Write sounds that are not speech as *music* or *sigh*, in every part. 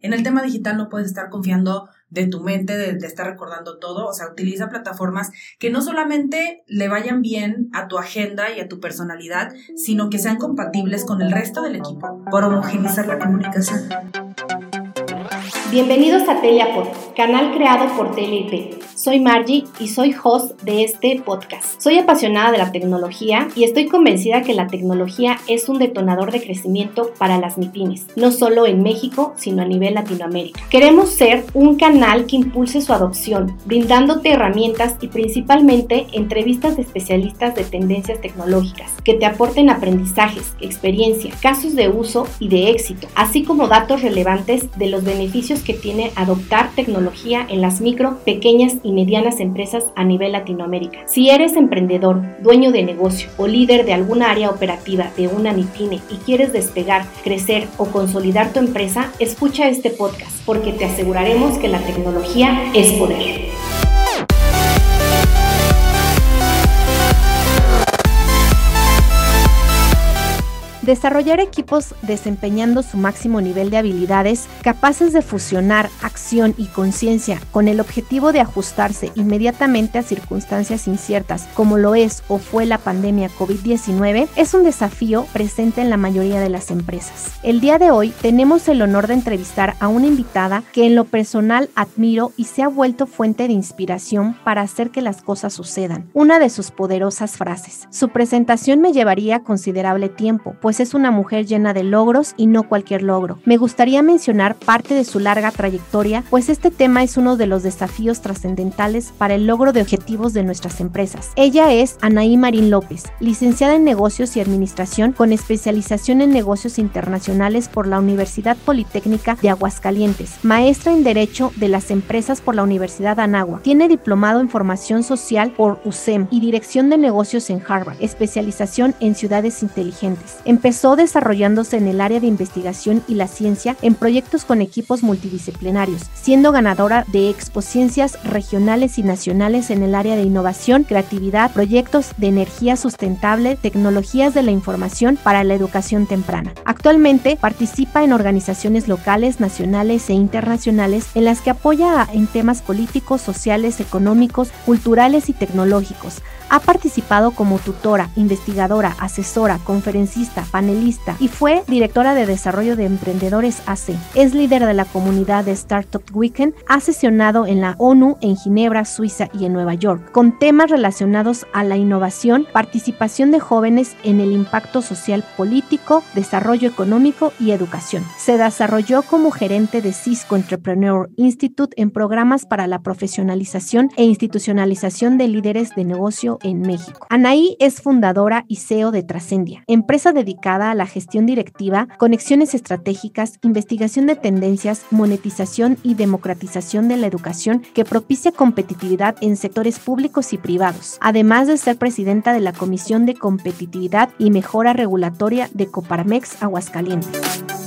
En el tema digital no puedes estar confiando de tu mente, de, estar recordando todo. O sea, utiliza plataformas que no solamente le vayan bien a tu agenda y a tu personalidad, sino que sean compatibles con el resto del equipo por homogenizar la comunicación. Bienvenidos a Teliapod, canal creado por TeleIP. Soy Margie y soy host de este podcast. Soy apasionada de la tecnología y estoy convencida que la tecnología es un detonador de crecimiento para las MIPIMES, no solo en México, sino a nivel Latinoamérica. Queremos ser un canal que impulse su adopción, brindándote herramientas y principalmente entrevistas de especialistas de tendencias tecnológicas que te aporten aprendizajes, experiencia, casos de uso y de éxito, así como datos relevantes de los beneficios que tiene adoptar tecnología en las micro, pequeñas y medianas empresas a nivel Latinoamérica. Si eres emprendedor, dueño de negocio o líder de alguna área operativa de una MIPYME y quieres despegar, crecer o consolidar tu empresa, escucha este podcast porque te aseguraremos que la tecnología es poder. Desarrollar equipos desempeñando su máximo nivel de habilidades capaces de fusionar acción y conciencia con el objetivo de ajustarse inmediatamente a circunstancias inciertas como lo es o fue la pandemia COVID-19 es un desafío presente en la mayoría de las empresas. El día de hoy tenemos el honor de entrevistar a una invitada que en lo personal admiro y se ha vuelto fuente de inspiración para hacer que las cosas sucedan. Una de sus poderosas frases. Su presentación me llevaría considerable tiempo, pues es una mujer llena de logros y no cualquier logro. Me gustaría mencionar parte de su larga trayectoria, pues este tema es uno de los desafíos trascendentales para el logro de objetivos de nuestras empresas. Ella es Anaí Marín López, licenciada en negocios y administración con especialización en negocios internacionales por la Universidad Politécnica de Aguascalientes, maestra en Derecho de las Empresas por la Universidad Anagua. Tiene diplomado en formación social por USEM y dirección de negocios en Harvard, especialización en ciudades inteligentes. Empezó desarrollándose en el área de investigación y la ciencia en proyectos con equipos multidisciplinarios, siendo ganadora de expociencias regionales y nacionales en el área de innovación, creatividad, proyectos de energía sustentable, tecnologías de la información para la educación temprana. Actualmente participa en organizaciones locales, nacionales e internacionales en las que apoya en temas políticos, sociales, económicos, culturales y tecnológicos. Ha participado como tutora, investigadora, asesora, conferencista, panelista y fue directora de desarrollo de emprendedores AC. Es líder de la comunidad de Startup Weekend, ha sesionado en la ONU en Ginebra, Suiza y en Nueva York, con temas relacionados a la innovación, participación de jóvenes en el impacto social político, desarrollo económico y educación. Se desarrolló como gerente de Cisco Entrepreneur Institute en programas para la profesionalización e institucionalización de líderes de negocio en México. Anaí es fundadora y CEO de Trascendia, empresa dedicada a la gestión directiva, conexiones estratégicas, investigación de tendencias, monetización y democratización de la educación que propicia competitividad en sectores públicos y privados, además de ser presidenta de la Comisión de Competitividad y Mejora Regulatoria de Coparmex Aguascalientes.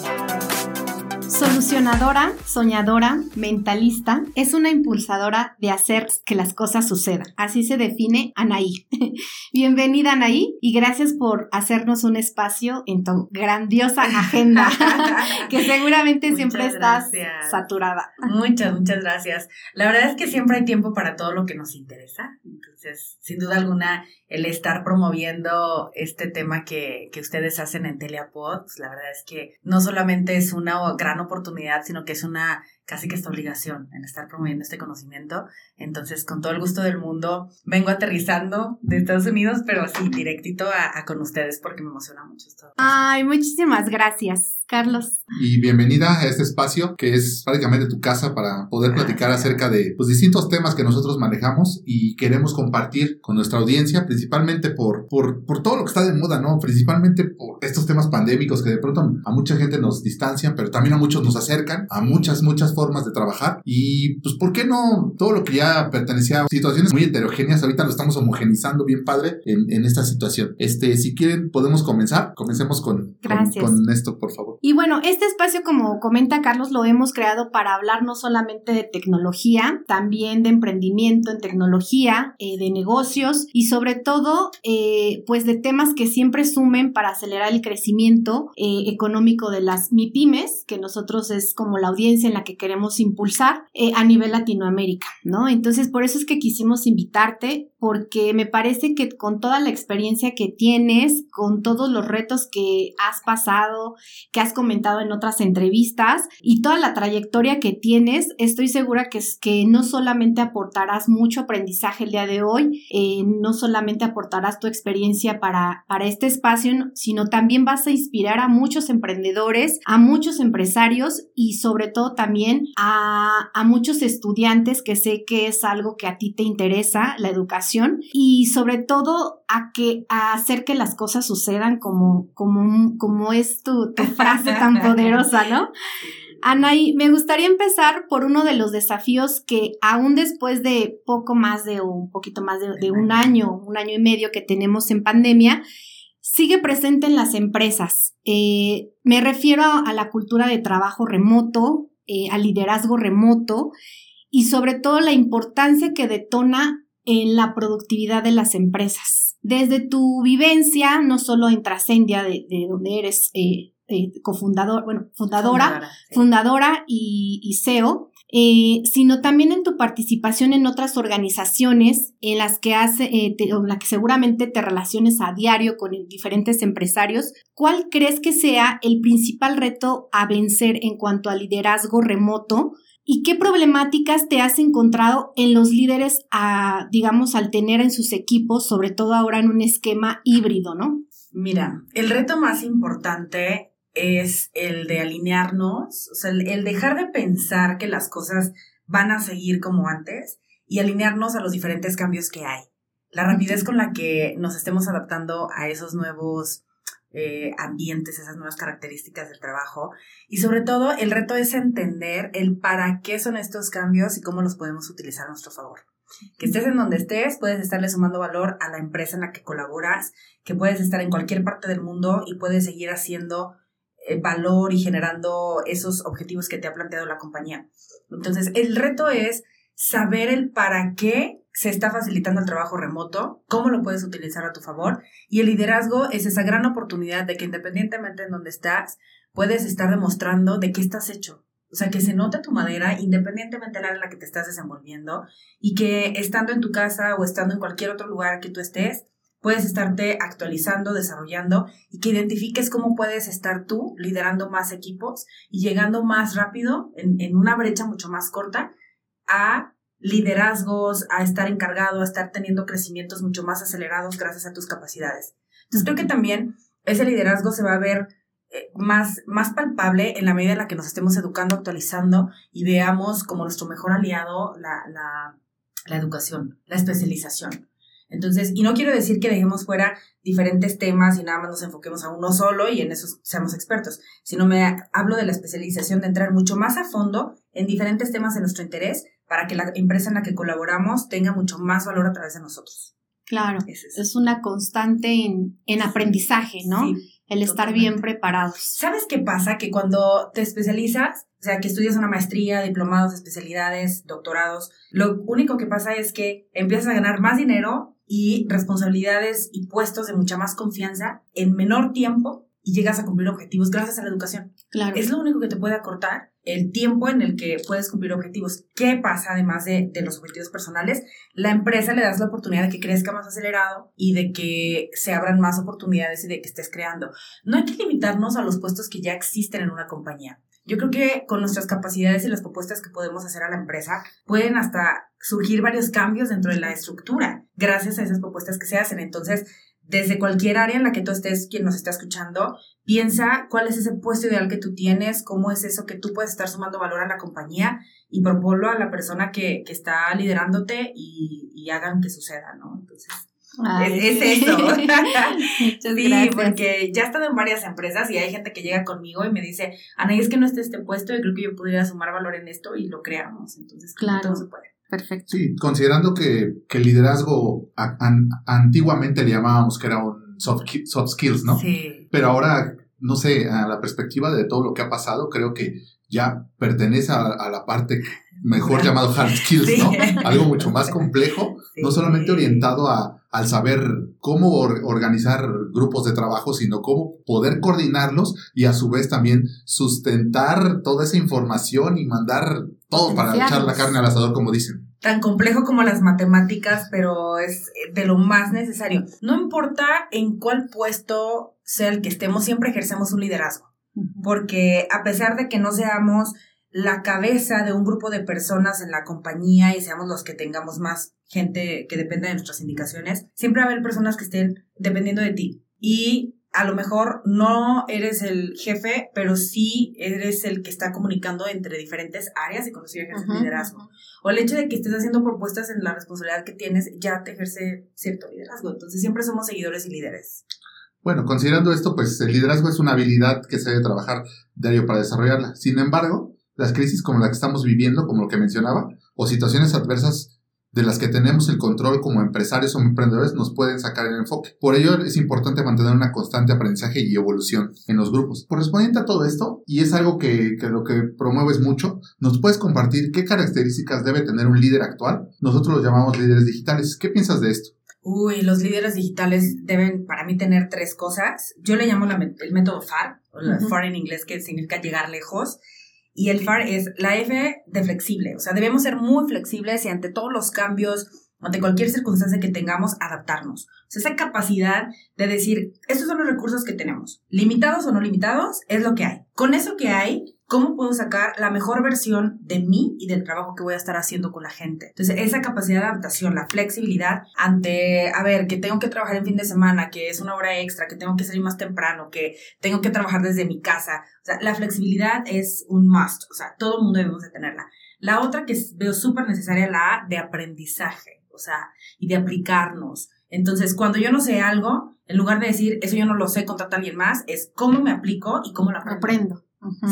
Solucionadora, soñadora, mentalista, es una impulsadora de hacer que las cosas sucedan. Así se define Anaí. *laughs* Bienvenida Anaí y gracias por hacernos un espacio en tu grandiosa agenda, *laughs* que seguramente siempre estás saturada. Muchas, muchas gracias. La verdad es que siempre hay tiempo para todo lo que nos interesa. Entonces, sin duda alguna, el estar promoviendo este tema que, que ustedes hacen en Teleapod, pues, la verdad es que no solamente es una gran oportunidad, sino que es una casi que esta obligación en estar promoviendo este conocimiento. Entonces, con todo el gusto del mundo, vengo aterrizando de Estados Unidos, pero así directito a, con ustedes porque me emociona mucho esto. Ay, muchísimas gracias, Carlos. Y bienvenida a este espacio que es prácticamente tu casa para poder platicar acerca de pues, distintos temas que nosotros manejamos y queremos compartir con nuestra audiencia, principalmente por, por, por todo lo que está de moda, ¿no? Principalmente por estos temas pandémicos que de pronto a mucha gente nos distancian, pero también a muchos nos acercan, a muchas, muchas formas de trabajar y pues ¿por qué no todo lo que ya pertenecía a situaciones muy heterogéneas ahorita lo estamos homogenizando bien padre en, en esta situación? Este, si quieren podemos comenzar, comencemos con, con, esto por favor. Y bueno, este espacio como comenta Carlos lo hemos creado para hablar no solamente de tecnología, también de emprendimiento en tecnología, eh, de negocios y sobre todo, eh, pues de temas que siempre sumen para acelerar el crecimiento eh, económico de las MIPIMES, que nosotros es como la audiencia en la que queremos impulsar a nivel Latinoamérica, ¿no? Entonces, por eso es que quisimos invitarte, porque me parece que con toda la experiencia que tienes, con todos los retos que has pasado, que has comentado en otras entrevistas y toda la trayectoria que tienes, estoy segura que, que no solamente aportarás mucho aprendizaje el día de hoy, eh, no solamente aportarás tu experiencia para, para este espacio, sino también vas a inspirar a muchos emprendedores, a muchos empresarios y sobre todo también a, a muchos estudiantes que sé que es algo que a ti te interesa, la educación, y sobre todo a que a hacer que las cosas sucedan como, como, como es tu, tu frase *laughs* tan poderosa, ¿no? Anaí, me gustaría empezar por uno de los desafíos que aún después de poco más de un poquito más de, un año, un año y medio que tenemos en pandemia, sigue presente en las empresas. Eh, me refiero a, la cultura de trabajo remoto, eh, al liderazgo remoto y sobre todo la importancia que detona en la productividad de las empresas. Desde tu vivencia, no solo en Trascendia, de, donde eres eh, eh, cofundador, bueno, fundadora, fundadora, y, CEO, eh, sino también en tu participación en otras organizaciones en las que hace, eh, en las que seguramente te relaciones a diario con diferentes empresarios. ¿Cuál crees que sea el principal reto a vencer en cuanto a liderazgo remoto? ¿Y qué problemáticas te has encontrado en los líderes, a, digamos, al tener en sus equipos, sobre todo ahora en un esquema híbrido, ¿no? Mira, el reto más importante es el de alinearnos, o sea, el, dejar de pensar que las cosas van a seguir como antes y alinearnos a los diferentes cambios que hay. La rapidez con la que nos estemos adaptando a esos nuevos eh, ambientes, esas nuevas características del trabajo. Y sobre todo, el reto es entender el para qué son estos cambios y cómo los podemos utilizar a nuestro favor. Que estés en donde estés, puedes estarle sumando valor a la empresa en la que colaboras, que puedes estar en cualquier parte del mundo y puedes seguir haciendo valor y generando esos objetivos que te ha planteado la compañía. Entonces, el reto es saber el para qué se está facilitando el trabajo remoto, cómo lo puedes utilizar a tu favor y el liderazgo es esa gran oportunidad de que independientemente en donde estás, puedes estar demostrando de qué estás hecho. O sea, que se note tu madera independientemente de la en la que te estás desenvolviendo y que estando en tu casa o estando en cualquier otro lugar que tú estés, puedes estarte actualizando, desarrollando y que identifiques cómo puedes estar tú liderando más equipos y llegando más rápido en, una brecha mucho más corta a liderazgos, a estar encargado, a estar teniendo crecimientos mucho más acelerados gracias a tus capacidades. Entonces creo que también ese liderazgo se va a ver eh, más, más palpable en la medida en la que nos estemos educando, actualizando y veamos como nuestro mejor aliado la, la, la educación, la especialización. Entonces, y no quiero decir que dejemos fuera diferentes temas y nada más nos enfoquemos a uno solo y en eso seamos expertos, sino me hablo de la especialización, de entrar mucho más a fondo en diferentes temas de nuestro interés para que la empresa en la que colaboramos tenga mucho más valor a través de nosotros. Claro, es. una constante en, en aprendizaje, ¿no? el estar bien preparados. ¿Sabes qué pasa? Que cuando te especializas, o sea, que estudias una maestría, diplomados, especialidades, doctorados, lo único que pasa es que empiezas a ganar más dinero y responsabilidades y puestos de mucha más confianza en menor tiempo y llegas a cumplir objetivos gracias a la educación. Claro. Es lo único que te puede acortar el tiempo en el que puedes cumplir objetivos. ¿Qué pasa además de, de, los objetivos personales? La empresa le das la oportunidad de que crezca más acelerado y de que se abran más oportunidades y de que estés creando. No hay que limitarnos a los puestos que ya existen en una compañía. Yo creo que con nuestras capacidades y las propuestas que podemos hacer a la empresa pueden hasta surgir varios cambios dentro de la estructura gracias a esas propuestas que se hacen. Entonces, desde cualquier área en la que tú estés, quien nos está escuchando, piensa cuál es ese puesto ideal que tú tienes, cómo es eso que tú puedes estar sumando valor a la compañía y proponlo a la persona que, que está liderándote y, y hagan que suceda, ¿no? Entonces, es, eso. *laughs* sí, porque ya he estado en varias empresas y hay gente que llega conmigo y me dice, Ana, es que no está este puesto y creo que yo podría sumar valor en esto y lo creamos. Entonces, claro. todo se puede. Perfecto. Sí, considerando que, que el liderazgo antiguamente le llamábamos que era un soft, soft skills, ¿no? Sí. Pero ahora, no sé, a la perspectiva de todo lo que ha pasado, creo que ya pertenece a, la parte mejor llamado hard skills, ¿no? Algo mucho más *laughs* complejo, no solamente orientado a, al saber cómo organizar grupos de trabajo, sino cómo poder coordinarlos y a su vez también sustentar toda esa información y mandar todo para echar la carne al asador, como dicen. Tan complejo como las matemáticas, pero es de lo más necesario. No importa en cuál puesto sea el que estemos, siempre ejercemos un liderazgo, porque a pesar de que no seamos la cabeza de un grupo de personas en la compañía y seamos los que tengamos más gente que dependa de nuestras indicaciones, siempre va a haber personas que estén dependiendo de ti. Y a lo mejor no eres el jefe, pero sí eres el que está comunicando entre diferentes áreas y con eso ejerce liderazgo. O el hecho de que estés haciendo propuestas en la responsabilidad que tienes ya te ejerce cierto liderazgo. Entonces siempre somos seguidores y líderes. Bueno, considerando esto, pues el liderazgo es una habilidad que se debe trabajar diario para desarrollarla. Sin embargo, las crisis como la que estamos viviendo, como lo que mencionaba, o situaciones adversas de las que tenemos el control como empresarios o emprendedores nos pueden sacar el enfoque. Por ello es importante mantener una constante aprendizaje y evolución en los grupos. Correspondiente a todo esto, y es algo que, que lo que promueves mucho, nos puedes compartir qué características debe tener un líder actual. Nosotros los llamamos líderes digitales. ¿Qué piensas de esto? Uy, los líderes digitales deben para mí tener tres cosas. Yo le llamo el método FAR, o FAR en inglés, que significa llegar lejos. Y el FAR es la F de flexible. O sea, debemos ser muy flexibles y ante todos los cambios, ante cualquier circunstancia que tengamos, adaptarnos. O sea, esa capacidad de decir, estos son los recursos que tenemos. Limitados o no limitados, es lo que hay. Con eso que hay, ¿Cómo puedo sacar la mejor versión de mí y del trabajo que voy a estar haciendo con la gente? Entonces, esa capacidad de adaptación, la flexibilidad ante, a ver, que tengo que trabajar en fin de semana, que es una hora extra, que tengo que salir más temprano, que tengo que trabajar desde mi casa. O sea, la flexibilidad es un must. O sea, todo el mundo debemos de tenerla. La otra que veo súper necesaria, la de aprendizaje, o sea, y de aplicarnos. Entonces, cuando yo no sé algo, en lugar de decir, eso yo no lo sé, contrata a alguien más, es cómo me aplico y cómo lo aprendo.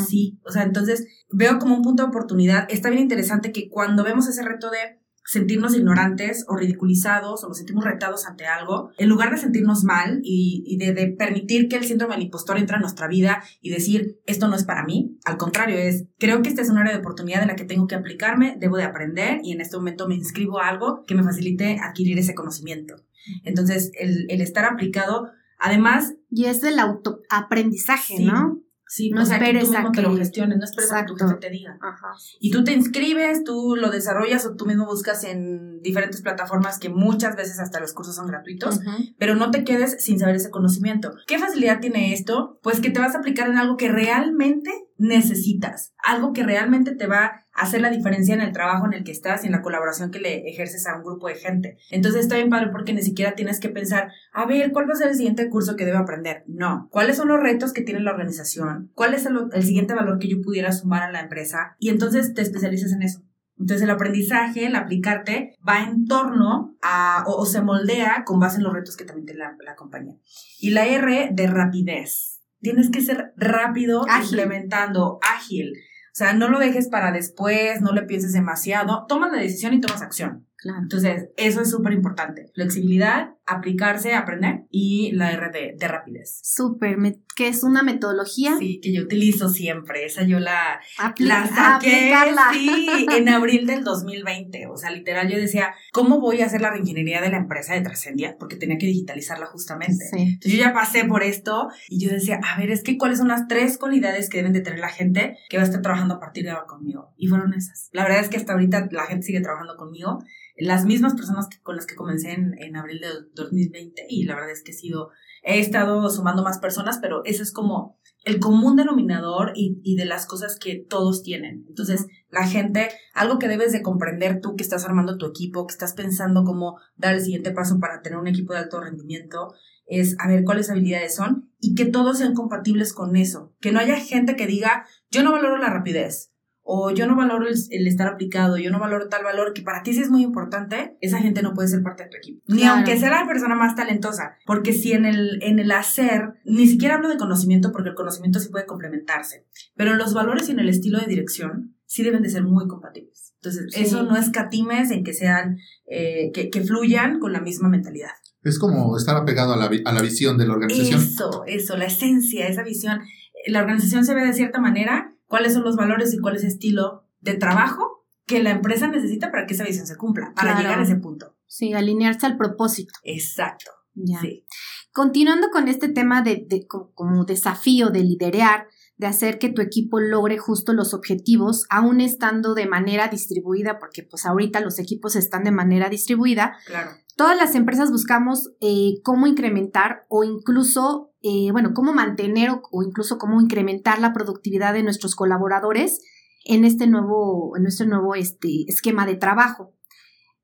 Sí, o sea, entonces veo como un punto de oportunidad. Está bien interesante que cuando vemos ese reto de sentirnos ignorantes o ridiculizados o nos sentimos retados ante algo, en lugar de sentirnos mal y, de, permitir que el síndrome del impostor entre en nuestra vida y decir, esto no es para mí, al contrario, es, creo que esta es un área de oportunidad en la que tengo que aplicarme, debo de aprender y en este momento me inscribo a algo que me facilite adquirir ese conocimiento. Entonces, el, el estar aplicado, además... Y es del autoaprendizaje, ¿no? Sí, no o sea, esperes que tú mismo te lo gestiones, no esperes a que tu jefe te diga. Ajá. Y tú te inscribes, tú lo desarrollas o tú mismo buscas en diferentes plataformas que muchas veces hasta los cursos son gratuitos, pero no te quedes sin saber ese conocimiento. ¿Qué facilidad tiene esto? Pues que te vas a aplicar en algo que realmente necesitas, algo que realmente te va a hacer la diferencia en el trabajo en el que estás y en la colaboración que le ejerces a un grupo de gente. Entonces está bien padre porque ni siquiera tienes que pensar, a ver, ¿cuál va a ser el siguiente curso que debo aprender? No, ¿cuáles son los retos que tiene la organización? ¿Cuál es el, siguiente valor que yo pudiera sumar a la empresa? Y entonces te especializas en eso. Entonces el aprendizaje, el aplicarte, va en torno a, o, se moldea con base en los retos que también tiene la, la compañía. Y la R de rapidez tienes que ser rápido implementando, ágil. O sea, no lo dejes para después, no le pienses demasiado, tomas la decisión y tomas acción. Entonces, eso es súper importante. Flexibilidad, aplicarse, aprender y la R de, rapidez. Súper, que es una metodología. Sí, que yo utilizo siempre. Esa yo la, la saqué sí, en abril del 2020. O sea, literal, yo decía, ¿cómo voy a hacer la reingeniería de la empresa de Trascendia? Porque tenía que digitalizarla justamente. Entonces, yo ya pasé por esto y yo decía, a ver, es que cuáles son las tres cualidades que deben de tener la gente que va a estar trabajando a partir de ahora conmigo. Y fueron esas. La verdad es que hasta ahorita la gente sigue trabajando conmigo las mismas personas con las que comencé en, en, abril de 2020 y la verdad es que he sido, he estado sumando más personas, pero eso es como el común denominador y, y, de las cosas que todos tienen. Entonces, la gente, algo que debes de comprender tú que estás armando tu equipo, que estás pensando cómo dar el siguiente paso para tener un equipo de alto rendimiento, es a ver cuáles habilidades son y que todos sean compatibles con eso. Que no haya gente que diga, yo no valoro la rapidez, o yo no valoro el, estar aplicado, yo no valoro tal valor que para ti sí es muy importante, esa gente no puede ser parte de tu equipo. Ni aunque sea la persona más talentosa, porque si en el, en el hacer, ni siquiera hablo de conocimiento porque el conocimiento sí puede complementarse, pero en los valores y en el estilo de dirección sí deben de ser muy compatibles. Entonces, eso no es catimes en que sean, eh, que, que fluyan con la misma mentalidad. Es como estar apegado a la, a la visión de la organización. Eso, eso, la esencia, esa visión. La organización se ve de cierta manera cuáles son los valores y cuál es el estilo de trabajo que la empresa necesita para que esa visión se cumpla, para Claro. llegar a ese punto. Sí, alinearse al propósito. Exacto. Ya. Sí. Continuando con este tema de, de co- como desafío de liderear, de hacer que tu equipo logre justo los objetivos, aún estando de manera distribuida, porque pues ahorita los equipos están de manera distribuida, Claro. Todas las empresas buscamos eh, cómo incrementar o incluso, eh, bueno, cómo mantener o, o incluso cómo incrementar la productividad de nuestros colaboradores en este nuevo, en este nuevo este, esquema de trabajo.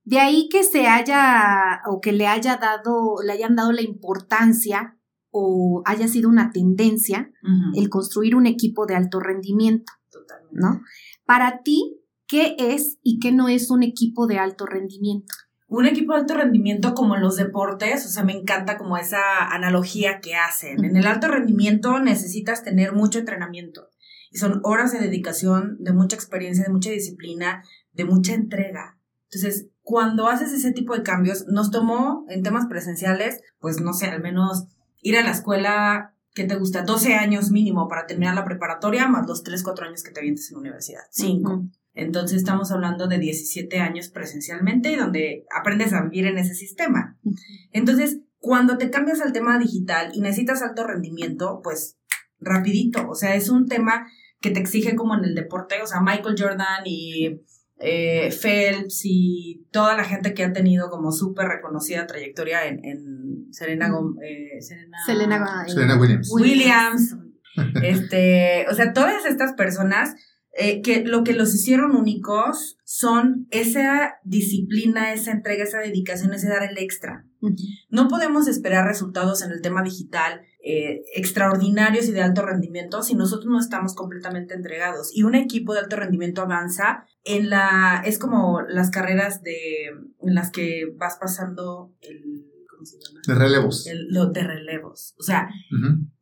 De ahí que se haya o que le haya dado, le hayan dado la importancia o haya sido una tendencia el construir un equipo de alto rendimiento, Totalmente. ¿no? Para ti, ¿qué es y qué no es un equipo de alto rendimiento? Un equipo de alto rendimiento como en los deportes, o sea, me encanta como esa analogía que hacen. En el alto rendimiento necesitas tener mucho entrenamiento y son horas de dedicación, de mucha experiencia, de mucha disciplina, de mucha entrega. Entonces, cuando haces ese tipo de cambios, nos tomó en temas presenciales, pues no sé, al menos ir a la escuela, ¿qué te gusta? 12 años mínimo para terminar la preparatoria, más los 3, 4 años que te avientes en la universidad. 5. Ujú. Entonces estamos hablando de 17 años presencialmente y donde aprendes a vivir en ese sistema. Entonces, cuando te cambias al tema digital y necesitas alto rendimiento, pues rapidito, o sea, es un tema que te exige como en el deporte, o sea, Michael Jordan y eh, Phelps y toda la gente que ha tenido como súper reconocida trayectoria en, en Serena, Gom- eh, Serena, Selena, Serena Williams. Williams, este, o sea, todas estas personas eh, que lo que los hicieron únicos son esa disciplina, esa entrega, esa dedicación, ese dar el extra. No podemos esperar resultados en el tema digital eh, extraordinarios y de alto rendimiento si nosotros no estamos completamente entregados. Y un equipo de alto rendimiento avanza en la, es como las carreras de, en las que vas pasando el, ¿cómo se llama? De relevos. El- lo de relevos. O sea,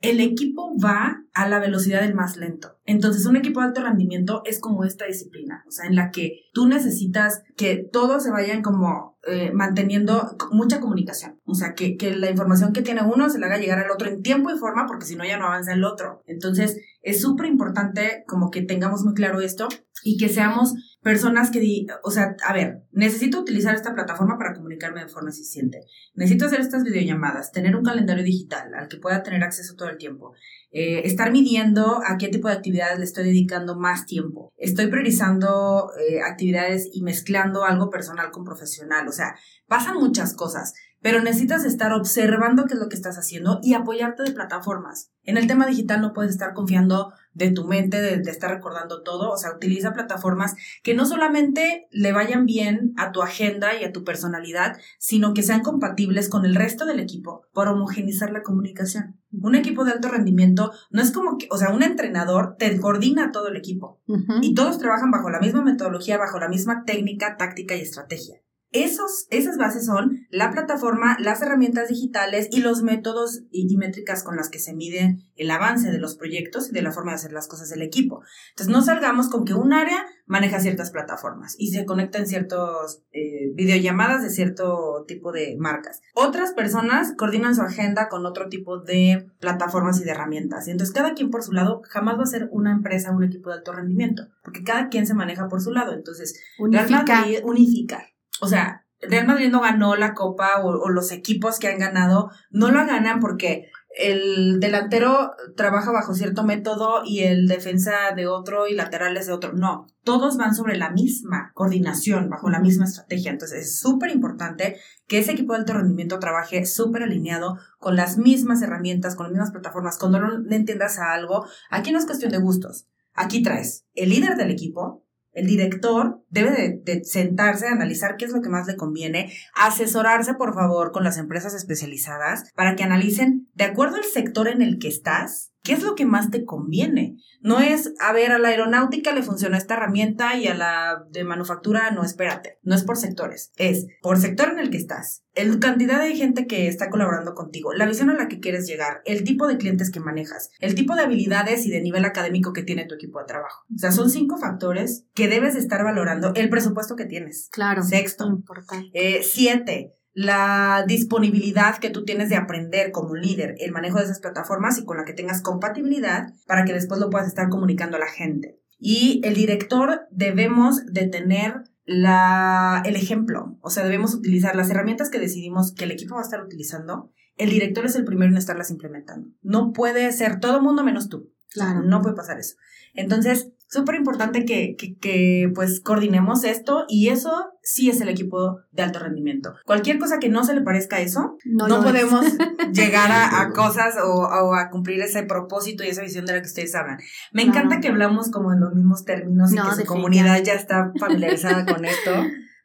el equipo va a la velocidad del más lento. Entonces, un equipo de alto rendimiento es como esta disciplina, o sea, en la que tú necesitas que todos se vayan como eh, manteniendo mucha comunicación. O sea, que, que la información que tiene uno se la haga llegar al otro en tiempo y forma, porque si no ya no avanza el otro. Entonces, es súper importante como que tengamos muy claro esto y que seamos personas que, o sea, a ver, necesito utilizar esta plataforma para comunicarme de forma eficiente. Necesito hacer estas videollamadas, tener un calendario digital al que pueda tener acceso todo el tiempo. Eh, estar midiendo a qué tipo de actividades le estoy dedicando más tiempo. Estoy priorizando eh, actividades y mezclando algo personal con profesional. O sea, pasan muchas cosas, pero necesitas estar observando qué es lo que estás haciendo y apoyarte de plataformas. En el tema digital no puedes estar confiando de tu mente, de, de estar recordando todo. O sea, utiliza plataformas que no solamente le vayan bien a tu agenda y a tu personalidad, sino que sean compatibles con el resto del equipo para homogenizar la comunicación. Un equipo de alto rendimiento no es como que, o sea, un entrenador te coordina a todo el equipo y todos trabajan bajo la misma metodología, bajo la misma técnica, táctica y estrategia. Esos, esas bases son la plataforma, las herramientas digitales y los métodos y, y métricas con las que se mide el avance de los proyectos y de la forma de hacer las cosas del equipo. Entonces, no salgamos con que un área maneja ciertas plataformas y se conecta en ciertos eh, videollamadas de cierto tipo de marcas. Otras personas coordinan su agenda con otro tipo de plataformas y de herramientas. Y entonces, cada quien por su lado jamás va a ser una empresa, un equipo de alto rendimiento, porque cada quien se maneja por su lado. Entonces, Real Unifica. Madrid, unificar. O sea, Real Madrid no ganó la copa o, o los equipos que han ganado no la ganan porque el delantero trabaja bajo cierto método y el defensa de otro y laterales de otro. No, todos van sobre la misma coordinación, bajo la misma estrategia. Entonces es súper importante que ese equipo de alto rendimiento trabaje súper alineado con las mismas herramientas, con las mismas plataformas. Cuando no le entiendas a algo, aquí no es cuestión de gustos. Aquí traes el líder del equipo, el director debe de, sentarse, analizar qué es lo que más le conviene, asesorarse, por favor, con las empresas especializadas para que analicen, de acuerdo al sector en el que estás, qué es lo que más te conviene. No es, a ver, a la aeronáutica le funciona esta herramienta y a la de manufactura no, espérate. No es por sectores, es por sector en el que estás, el cantidad de gente que está colaborando contigo, la visión a la que quieres llegar, el tipo de clientes que manejas, el tipo de habilidades y de nivel académico que tiene tu equipo de trabajo. O sea, son cinco factores que debes estar valorando el presupuesto que tienes. Claro. Sexto. Importante. Eh, siete, la disponibilidad que tú tienes de aprender como líder el manejo de esas plataformas y con la que tengas compatibilidad para que después lo puedas estar comunicando a la gente. Y el director debemos de tener la, el ejemplo, o sea, debemos utilizar las herramientas que decidimos que el equipo va a estar utilizando. El director es el primero en estarlas implementando. No puede ser todo mundo menos tú. Claro. No puede pasar eso. Entonces, súper importante que, que, pues coordinemos esto y eso sí es el equipo de alto rendimiento. Cualquier cosa que no se le parezca a eso, no, podemos *laughs* llegar a, cosas o, a cumplir ese propósito y esa visión de la que ustedes hablan. Me encanta que hablamos como en los mismos términos y que su comunidad ya está familiarizada con esto.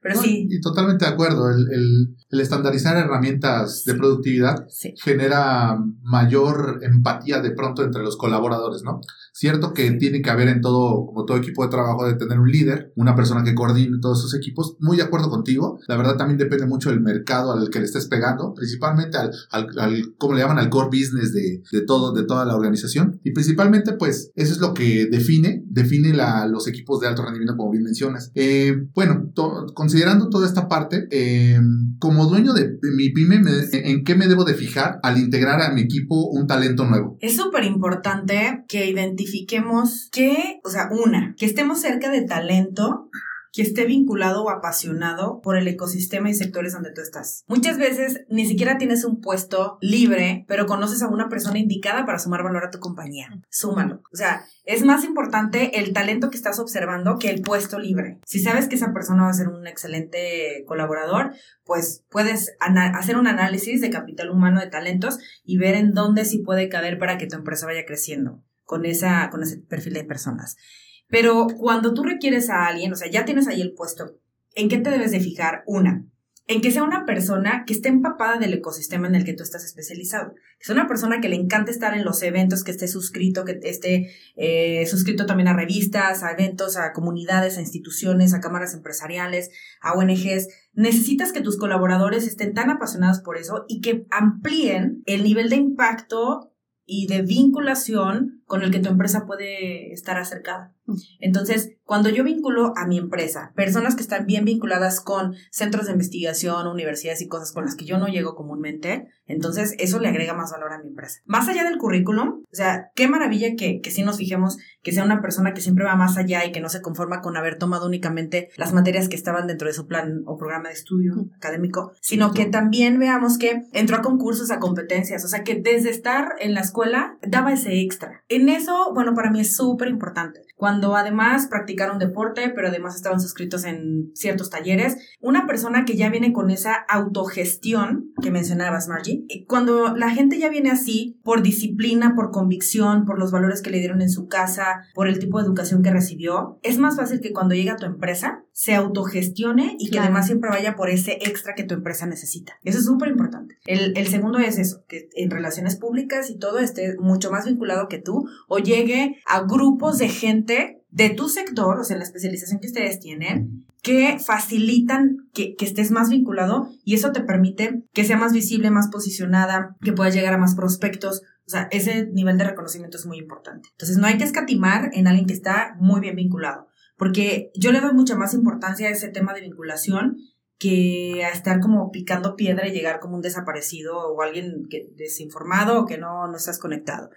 Pero sí. Y totalmente de acuerdo. El, el, el estandarizar herramientas de productividad genera mayor empatía de pronto entre los colaboradores, ¿no? Cierto que tiene que haber en todo, como todo equipo de trabajo, de tener un líder, una persona que coordine todos esos equipos. Muy de acuerdo contigo. La verdad también depende mucho del mercado al que le estés pegando, principalmente al, al, al ¿cómo le llaman? Al core business de, de, todo, de toda la organización. Y principalmente, pues, eso es lo que define, define la, los equipos de alto rendimiento, como bien mencionas. Eh, bueno, considerando toda esta parte, eh, como dueño de, mi pyme, ¿en qué me debo de fijar al integrar a mi equipo un talento nuevo? Es súper importante que identifiquemos que, o sea, una, que estemos cerca de talento que esté vinculado o apasionado por el ecosistema y sectores donde tú estás. Muchas veces ni siquiera tienes un puesto libre, pero conoces a una persona indicada para sumar valor a tu compañía. Súmalo. O sea, es más importante el talento que estás observando que el puesto libre. Si sabes que esa persona va a ser un excelente colaborador, pues puedes hacer un análisis de capital humano de talentos y ver en dónde sí puede caber para que tu empresa vaya creciendo con, esa, con ese perfil de personas. Pero cuando tú requieres a alguien, o sea, ya tienes ahí el puesto, ¿en qué te debes de fijar? Una, en que sea una persona que esté empapada del ecosistema en el que tú estás especializado. Que sea una persona que le encante estar en los eventos, que esté suscrito, que esté eh, suscrito también a revistas, a eventos, a comunidades, a instituciones, a cámaras empresariales, a ONGs. Necesitas que tus colaboradores estén tan apasionados por eso y que amplíen el nivel de impacto y de vinculación con el que tu empresa puede estar acercada. Entonces, cuando yo vinculo a mi empresa personas que están bien vinculadas con centros de investigación, universidades y cosas con las que yo no llego comúnmente, entonces eso le agrega más valor a mi empresa. Más allá del currículum, o sea, qué maravilla que, que sí nos fijemos que sea una persona que siempre va más allá y que no se conforma con haber tomado únicamente las materias que estaban dentro de su plan o programa de estudio académico, sino que también veamos que entró a concursos, a competencias, o sea, que desde estar en la escuela daba ese extra. En eso, bueno, para mí es súper importante. Cuando además practicaron deporte, pero además estaban suscritos en ciertos talleres. Una persona que ya viene con esa autogestión que mencionabas, Margie. Cuando la gente ya viene así, por disciplina, por convicción, por los valores que le dieron en su casa, por el tipo de educación que recibió, es más fácil que cuando llega a tu empresa se autogestione y que además siempre vaya por ese extra que tu empresa necesita. Eso es súper importante. El, el segundo es eso, que en relaciones públicas y todo esté mucho más vinculado que tú o llegue a grupos de gente de tu sector, o sea, la especialización que ustedes tienen, que facilitan que, que, estés más vinculado y eso te permite que sea más visible, más posicionada, que puedas llegar a más prospectos. O sea, ese nivel de reconocimiento es muy importante. Entonces, no hay que escatimar en alguien que está muy bien vinculado, porque yo le doy mucha más importancia a ese tema de vinculación que a estar como picando piedra y llegar como un desaparecido o alguien que, desinformado o que no, no estás conectado.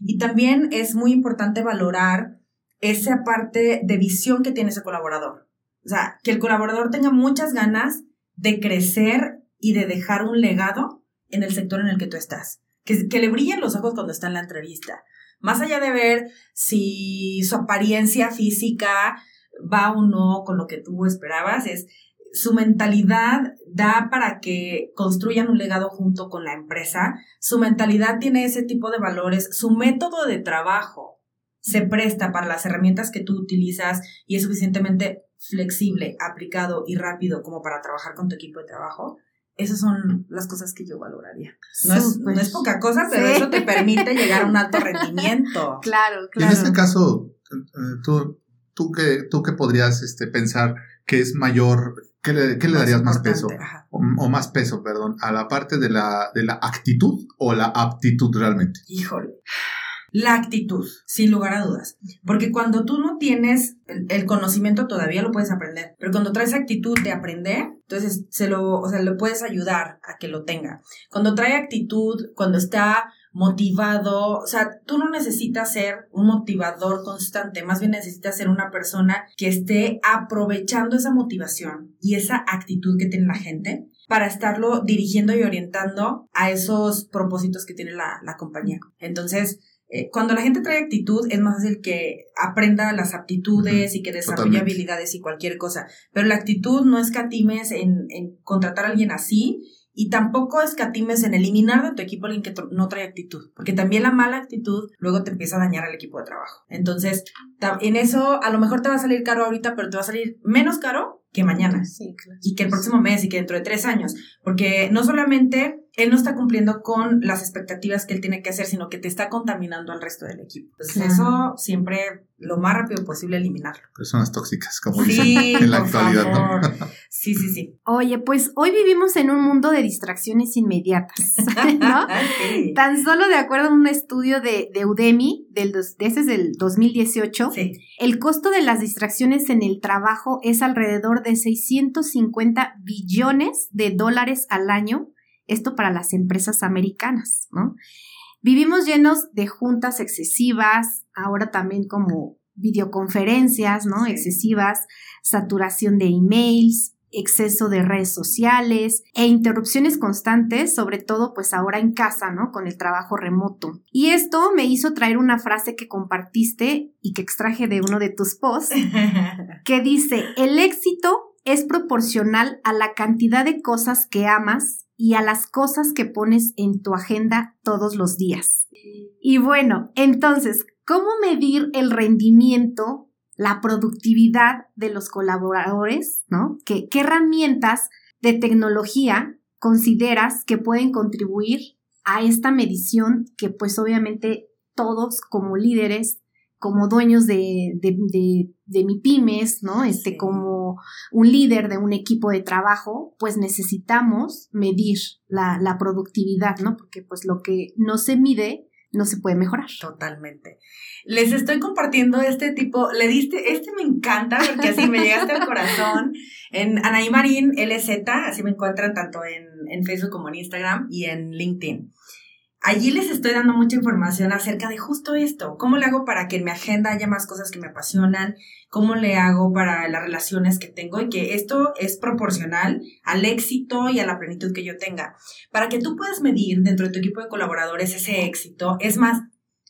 Y también es muy importante valorar esa parte de visión que tiene ese colaborador. O sea, que el colaborador tenga muchas ganas de crecer y de dejar un legado en el sector en el que tú estás. Que, que le brillen los ojos cuando está en la entrevista. Más allá de ver si su apariencia física va o no con lo que tú esperabas, es su mentalidad da para que construyan un legado junto con la empresa. Su mentalidad tiene ese tipo de valores. Su método de trabajo se presta para las herramientas que tú utilizas y es suficientemente flexible, aplicado y rápido como para trabajar con tu equipo de trabajo, esas son las cosas que yo valoraría. No, es, no es, poca cosa, pero eso te permite llegar a un alto *laughs* rendimiento. Claro, claro. En este caso, eh, tú, tú, que, tú que podrías este, pensar que es mayor, ¿qué le, qué le darías más peso? O, o, más peso, perdón, a la parte de la, de la actitud o la aptitud realmente. Híjole. La actitud, sin lugar a dudas. Porque cuando tú no tienes el conocimiento todavía lo puedes aprender, pero cuando traes actitud de aprender, entonces se lo, o sea, le puedes ayudar a que lo tenga. Cuando trae actitud, cuando está motivado, o sea, tú no necesitas ser un motivador constante, más bien necesitas ser una persona que esté aprovechando esa motivación y esa actitud que tiene la gente para estarlo dirigiendo y orientando a esos propósitos que tiene la, la compañía. Entonces, eh, cuando la gente trae actitud, es más fácil que aprenda las aptitudes y que desarrolle habilidades y cualquier cosa. Pero la actitud no escatimes en, en contratar a alguien así y tampoco escatimes en eliminar de tu equipo a alguien que no trae actitud, porque también la mala actitud luego te empieza a dañar al equipo de trabajo. Entonces, en eso a lo mejor te va a salir caro ahorita, pero te va a salir menos caro que mañana. Sí, claro. Y que el próximo mes y que dentro de tres años. Porque no solamente él no está cumpliendo con las expectativas que él tiene que hacer, sino que te está contaminando al resto del equipo. Entonces, eso siempre lo más rápido posible eliminarlo. Personas tóxicas, como dicen en la actualidad. Sí, sí, sí. Oye, pues hoy vivimos en un mundo de distracciones inmediatas, *laughs* ¿no? *laughs* Tan solo de acuerdo a un estudio de, de Udemy, del de ese es del 2018, el costo de las distracciones en el trabajo es alrededor de 650 billones de dólares al año esto para las empresas americanas, ¿no? Vivimos llenos de juntas excesivas, ahora también como videoconferencias, ¿no? Excesivas, saturación de emails, exceso de redes sociales e interrupciones constantes, sobre todo pues ahora en casa, ¿no? Con el trabajo remoto. Y esto me hizo traer una frase que compartiste y que extraje de uno de tus posts, *laughs* que dice, el éxito es proporcional a la cantidad de cosas que amas y a las cosas que pones en tu agenda todos los días. Y bueno, entonces, ¿cómo medir el rendimiento, la productividad de los colaboradores? ¿No? ¿Qué, qué herramientas de tecnología consideras que pueden contribuir a esta medición que pues obviamente todos como líderes como dueños de, de, de, mi pymes, ¿no? Este, como un líder de un equipo de trabajo, pues necesitamos medir la, la productividad, ¿no? Porque pues lo que no se mide no se puede mejorar. Totalmente. Les estoy compartiendo este tipo, le diste, este me encanta porque así me llegaste al corazón. En Anaí Marín LZ, así me encuentran tanto en, en Facebook como en Instagram y en LinkedIn. Allí les estoy dando mucha información acerca de justo esto. ¿Cómo le hago para que en mi agenda haya más cosas que me apasionan? ¿Cómo le hago para las relaciones que tengo? Y que esto es proporcional al éxito y a la plenitud que yo tenga. Para que tú puedas medir dentro de tu equipo de colaboradores ese éxito, es más,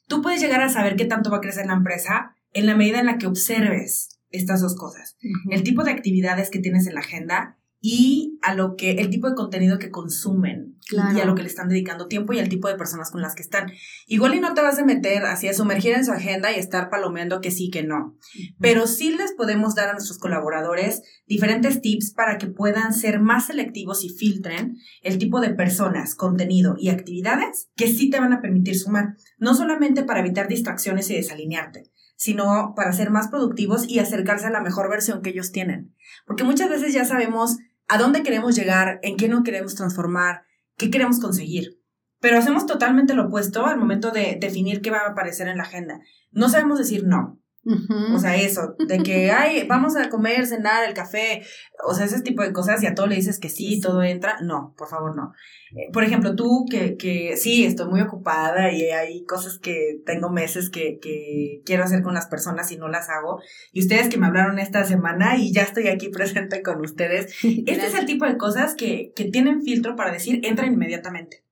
tú puedes llegar a saber qué tanto va a crecer la empresa en la medida en la que observes estas dos cosas. El tipo de actividades que tienes en la agenda y a lo que el tipo de contenido que consumen y a lo que le están dedicando tiempo y al tipo de personas con las que están. Igual y no te vas a meter así a sumergir en su agenda y estar palomeando que sí, que no. Pero sí les podemos dar a nuestros colaboradores diferentes tips para que puedan ser más selectivos y filtren el tipo de personas, contenido y actividades que sí te van a permitir sumar. No solamente para evitar distracciones y desalinearte, sino para ser más productivos y acercarse a la mejor versión que ellos tienen. Porque muchas veces ya sabemos a dónde queremos llegar, en qué no queremos transformar, qué queremos conseguir. Pero hacemos totalmente lo opuesto al momento de definir qué va a aparecer en la agenda. No sabemos decir no. O sea, eso, de que, *laughs* ay, vamos a comer, cenar, el café, o sea, ese tipo de cosas y a todo le dices que sí, todo entra. No, por favor, no. Eh, por ejemplo, tú que, que sí, estoy muy ocupada y hay cosas que tengo meses que, que quiero hacer con las personas y no las hago. Y ustedes que me hablaron esta semana y ya estoy aquí *laughs* presente con ustedes. *laughs* Este es el tipo de cosas que, que tienen filtro para decir, entra inmediatamente.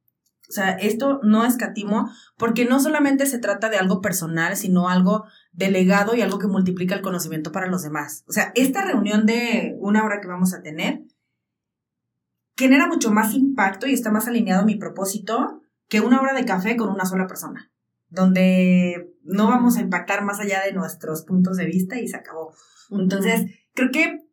O sea, esto no escatimo porque no solamente se trata de algo personal, sino algo delegado y algo que multiplica el conocimiento para los demás. O sea, esta reunión de una hora que vamos a tener genera mucho más impacto y está más alineado a mi propósito que una hora de café con una sola persona, donde no vamos a impactar más allá de nuestros puntos de vista y se acabó. Entonces, creo que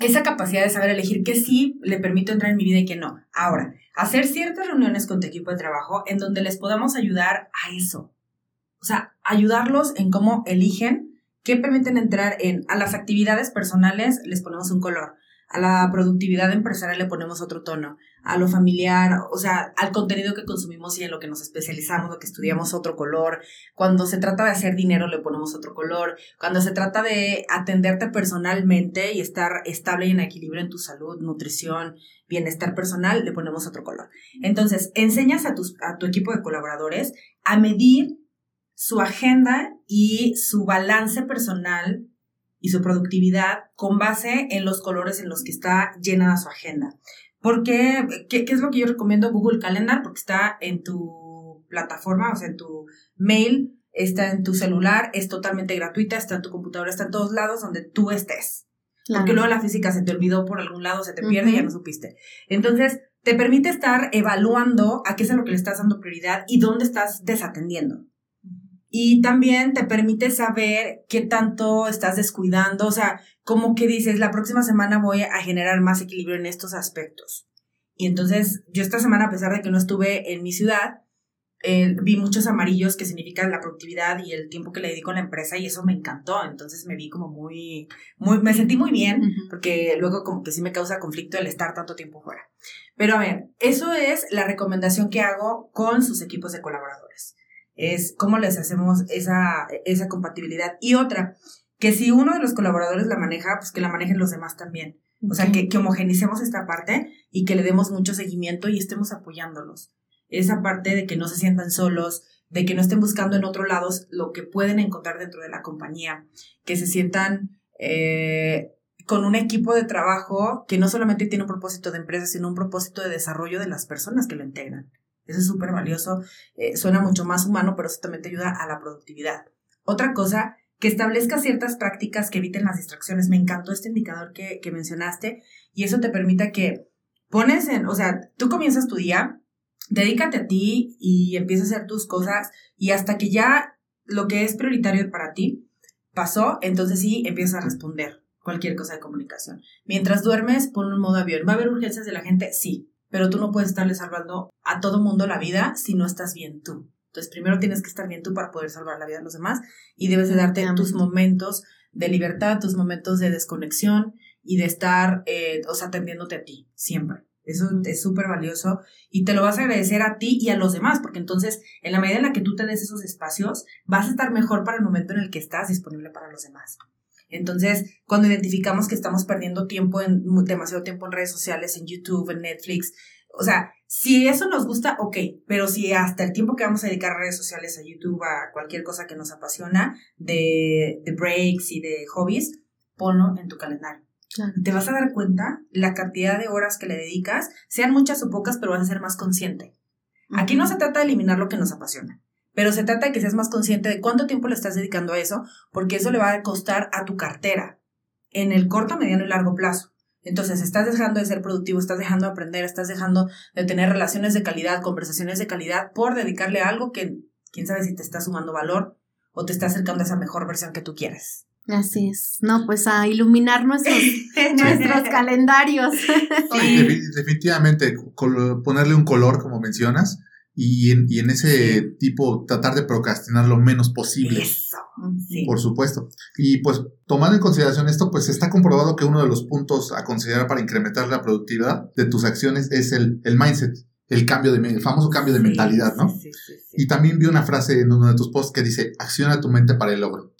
esa capacidad de saber elegir qué sí le permito entrar en mi vida y qué no. Ahora, hacer ciertas reuniones con tu equipo de trabajo en donde les podamos ayudar a eso. O sea, ayudarlos en cómo eligen, qué permiten entrar en, a las actividades personales les ponemos un color. A la productividad empresarial le ponemos otro tono. A lo familiar, o sea, al contenido que consumimos y en lo que nos especializamos, lo que estudiamos, otro color. Cuando se trata de hacer dinero, le ponemos otro color. Cuando se trata de atenderte personalmente y estar estable y en equilibrio en tu salud, nutrición, bienestar personal, le ponemos otro color. Entonces, enseñas a, tus, a tu equipo de colaboradores a medir su agenda y su balance personal y su productividad con base en los colores en los que está llena su agenda. Porque, ¿qué, ¿qué, es lo que yo recomiendo? Google Calendar, porque está en tu plataforma, o sea, en tu mail, está en tu celular, es totalmente gratuita, está en tu computadora, está en todos lados donde tú estés. Porque luego la física se te olvidó por algún lado, se te pierde y ya no supiste. Entonces, te permite estar evaluando a qué es a lo que le estás dando prioridad y dónde estás desatendiendo y también te permite saber qué tanto estás descuidando, o sea, como que dices, la próxima semana voy a generar más equilibrio en estos aspectos. Y entonces, yo esta semana, a pesar de que no estuve en mi ciudad, eh, vi muchos amarillos que significan la productividad y el tiempo que le dedico a la empresa y eso me encantó. Entonces me vi como muy, muy, me sentí muy bien porque luego como que sí me causa conflicto el estar tanto tiempo fuera. Pero a ver, eso es la recomendación que hago con sus equipos de colaboradores es cómo les hacemos esa, esa compatibilidad. Y otra, que si uno de los colaboradores la maneja, pues que la manejen los demás también. O sea, que, que homogenicemos esta parte y que le demos mucho seguimiento y estemos apoyándolos. Esa parte de que no se sientan solos, de que no estén buscando en otros lados lo que pueden encontrar dentro de la compañía, que se sientan eh, con un equipo de trabajo que no solamente tiene un propósito de empresa, sino un propósito de desarrollo de las personas que lo integran. Eso es súper valioso, eh, suena mucho más humano, pero eso también te ayuda a la productividad. Otra cosa, que establezca ciertas prácticas que eviten las distracciones. Me encantó este indicador que, que mencionaste y eso te permite que pones en, o sea, tú comienzas tu día, dedícate a ti y empieza a hacer tus cosas y hasta que ya lo que es prioritario para ti pasó, entonces sí empiezas a responder cualquier cosa de comunicación. Mientras duermes, pon un modo avión. ¿Va a haber urgencias de la gente? Sí pero tú no puedes estarle salvando a todo mundo la vida si no estás bien tú. Entonces, primero tienes que estar bien tú para poder salvar la vida de los demás y debes de darte tus momentos de libertad, tus momentos de desconexión y de estar, eh, o sea, atendiéndote a ti, siempre. Eso es súper valioso y te lo vas a agradecer a ti y a los demás, porque entonces, en la medida en la que tú te des esos espacios, vas a estar mejor para el momento en el que estás disponible para los demás. Entonces, cuando identificamos que estamos perdiendo tiempo en demasiado tiempo en redes sociales, en YouTube, en Netflix, o sea, si eso nos gusta, ok, pero si hasta el tiempo que vamos a dedicar a redes sociales, a YouTube, a cualquier cosa que nos apasiona, de, de breaks y de hobbies, ponlo en tu calendario. Te vas a dar cuenta la cantidad de horas que le dedicas, sean muchas o pocas, pero vas a ser más consciente. Aquí no se trata de eliminar lo que nos apasiona. Pero se trata de que seas más consciente de cuánto tiempo le estás dedicando a eso, porque eso le va a costar a tu cartera en el corto, mediano y largo plazo. Entonces, estás dejando de ser productivo, estás dejando de aprender, estás dejando de tener relaciones de calidad, conversaciones de calidad por dedicarle a algo que quién sabe si te está sumando valor o te está acercando a esa mejor versión que tú quieres. Así es. No, pues a iluminar nuestros, *laughs* nuestros calendarios. definitivamente, ponerle un color, como mencionas, y en, y en ese tipo tratar de procrastinar lo menos posible. Eso, Por supuesto. Y pues tomando en consideración esto, pues está comprobado que uno de los puntos a considerar para incrementar la productividad de tus acciones es el, el mindset, el cambio de el famoso cambio de mentalidad, ¿no? Y también vi una frase en uno de tus posts que dice, acciona tu mente para el logro.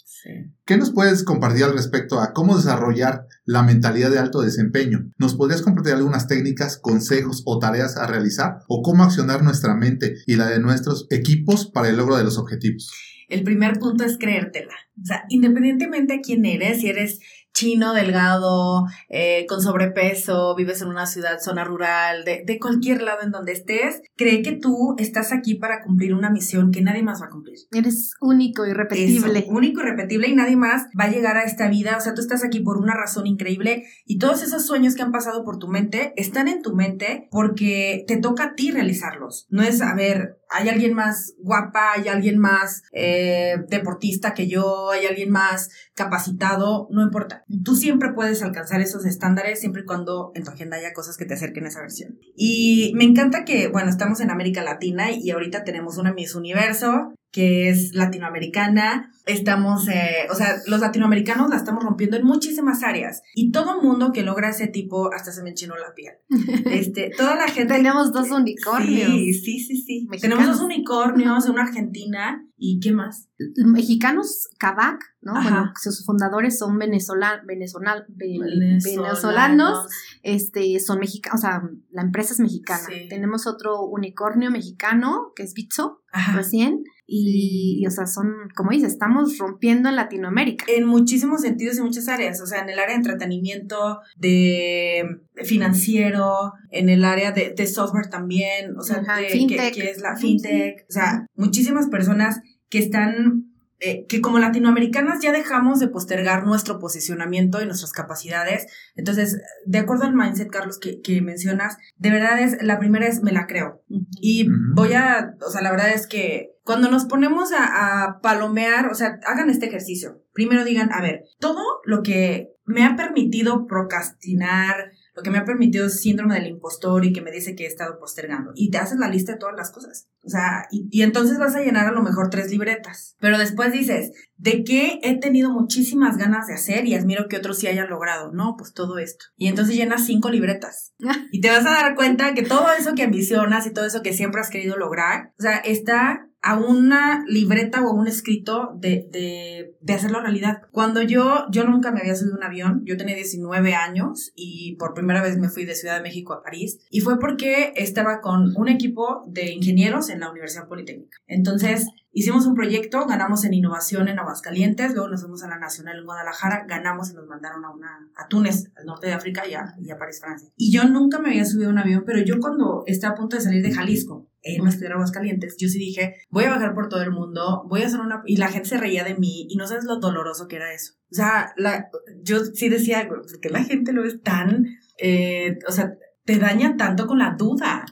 ¿Qué nos puedes compartir al respecto a cómo desarrollar la mentalidad de alto desempeño? ¿Nos podrías compartir algunas técnicas, consejos o tareas a realizar? ¿O cómo accionar nuestra mente y la de nuestros equipos para el logro de los objetivos? El primer punto es creértela. O sea, independientemente de quién eres, si eres chino, delgado, eh, con sobrepeso, vives en una ciudad, zona rural, de, de, cualquier lado en donde estés, cree que tú estás aquí para cumplir una misión que nadie más va a cumplir. Eres único y repetible. Eso, único y repetible y nadie más va a llegar a esta vida. O sea, tú estás aquí por una razón increíble y todos esos sueños que han pasado por tu mente están en tu mente porque te toca a ti realizarlos. No es, a ver, hay alguien más guapa, hay alguien más eh, deportista que yo, hay alguien más capacitado, no importa. Tú siempre puedes alcanzar esos estándares siempre y cuando en tu agenda haya cosas que te acerquen a esa versión. Y me encanta que, bueno, estamos en América Latina y ahorita tenemos una Miss Universo que es latinoamericana. Estamos, eh, o sea, los latinoamericanos la estamos rompiendo en muchísimas áreas. Y todo mundo que logra ese tipo, hasta se me enchinó la piel. *laughs* Este, toda la gente. Tenemos dos unicornios. Sí, sí, sí, sí. Tenemos dos unicornios, una argentina y ¿qué más? Mexicanos, Kavak, ¿no? Bueno, sus fundadores son venezolano, venezolanos, venezolanos, este, son mexicanos, o sea, la empresa es mexicana. Tenemos otro unicornio mexicano, que es Bitso, recién, y, o sea, son, como dices, estamos rompiendo en Latinoamérica. En muchísimos sentidos y muchas áreas, o sea, en el área de entretenimiento, de financiero, en el área de, software también, o sea, de, Que, que, es la fintech, o sea, muchísimas personas que están eh, que como latinoamericanas ya dejamos de postergar nuestro posicionamiento y nuestras capacidades. Entonces, de acuerdo al mindset, Carlos, que, que mencionas, de verdad es, la primera es me la creo. Y voy a, o sea, la verdad es que cuando nos ponemos a, a palomear, o sea, hagan este ejercicio. Primero digan, a ver, todo lo que me ha permitido procrastinar, lo que me ha permitido síndrome del impostor y que me dice que he estado postergando. Y te haces la lista de todas las cosas. O sea, y, y, entonces vas a llenar a lo mejor tres libretas. Pero después dices, ¿de qué he tenido muchísimas ganas de hacer y admiro que otros sí hayan logrado? No, pues todo esto. Y entonces llenas cinco libretas. *laughs* y te vas a dar cuenta que todo eso que ambicionas y todo eso que siempre has querido lograr, o sea, está a una libreta o a un escrito de, de, de, hacerlo realidad. Cuando yo, yo nunca me había subido un avión, yo tenía 19 años y por primera vez me fui de Ciudad de México a París y fue porque estaba con un equipo de ingenieros en la Universidad Politécnica. Entonces, hicimos un proyecto, ganamos en innovación en Aguascalientes, luego nos fuimos a la Nacional en Guadalajara, ganamos y nos mandaron a una, a Túnez, al norte de África y a, y a París, Francia. Y yo nunca me había subido un avión, pero yo cuando estaba a punto de salir de Jalisco, en a estudiar Aguascalientes, yo sí dije, voy a bajar por todo el mundo, voy a hacer una... Y la gente se reía de mí y no sabes lo doloroso que era eso. O sea, la, yo sí decía, que la gente lo es tan... Eh, o sea, te daña tanto con la duda.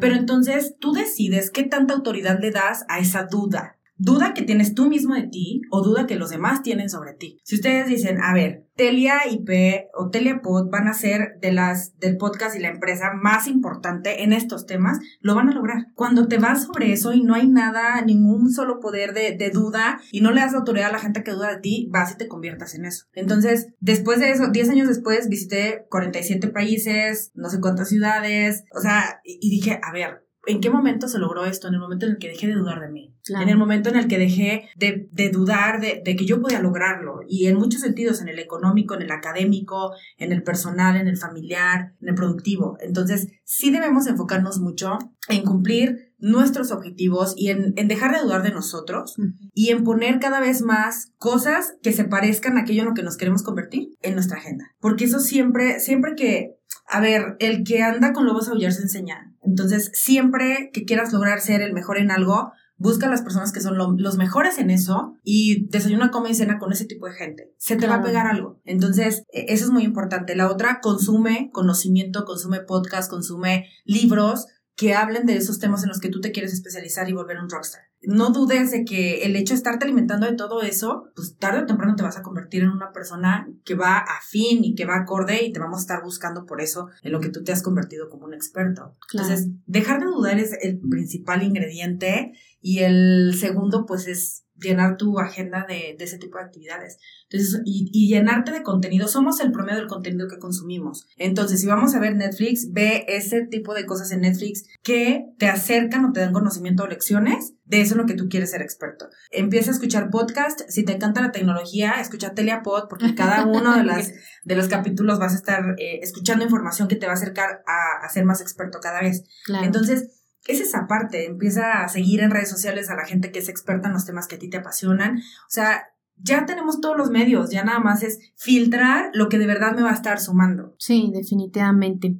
Pero entonces tú decides qué tanta autoridad le das a esa duda. Duda que tienes tú mismo de ti o duda que los demás tienen sobre ti. Si ustedes dicen, a ver, Telia IP o Telia Pod van a ser de las del podcast y la empresa más importante en estos temas, lo van a lograr. Cuando te vas sobre eso y no hay nada, ningún solo poder de, de duda y no le das autoridad a la gente que duda de ti, vas y te conviertas en eso. Entonces, después de eso, 10 años después, visité 47 países, no sé cuántas ciudades, o sea, y dije, a ver, ¿En qué momento se logró esto? En el momento en el que dejé de dudar de mí. En el momento en el que dejé de, de dudar de, de, que yo podía lograrlo. Y en muchos sentidos, en el económico, en el académico, en el personal, en el familiar, en el productivo. Entonces, sí debemos enfocarnos mucho en cumplir nuestros objetivos y en, en dejar de dudar de nosotros y en poner cada vez más cosas que se parezcan a aquello en lo que nos queremos convertir en nuestra agenda. Porque eso siempre, siempre que a ver, el que anda con lobos aullar se enseña. Entonces, siempre que quieras lograr ser el mejor en algo, busca a las personas que son los mejores en eso y desayuna, come y cena con ese tipo de gente. Se te va a pegar algo. Entonces, e, eso es muy importante. La otra, consume conocimiento, consume podcast, consume libros que hablen de esos temas en los que tú te quieres especializar y volver un rockstar. No dudes de que el hecho de estarte alimentando de todo eso, pues tarde o temprano te vas a convertir en una persona que va afín y que va acorde y te vamos a estar buscando por eso en lo que tú te has convertido como un experto. Entonces, dejar de dudar es el principal ingrediente y el segundo, pues es llenar tu agenda de, de ese tipo de actividades. Entonces, y, y, llenarte de contenido. Somos el promedio del contenido que consumimos. Entonces, si vamos a ver Netflix, ve ese tipo de cosas en Netflix que te acercan o te dan conocimiento o lecciones. De eso es lo que tú quieres ser experto. Empieza a escuchar podcast. Si te encanta la tecnología, escucha Teleapod, porque *laughs* cada uno de, las, de los capítulos vas a estar eh, escuchando información que te va a acercar a, a ser más experto cada vez. Claro. Entonces, es esa parte, empieza a seguir en redes sociales a la gente que es experta en los temas que a ti te apasionan. O sea, ya tenemos todos los medios, ya nada más es filtrar lo que de verdad me va a estar sumando. Sí, definitivamente.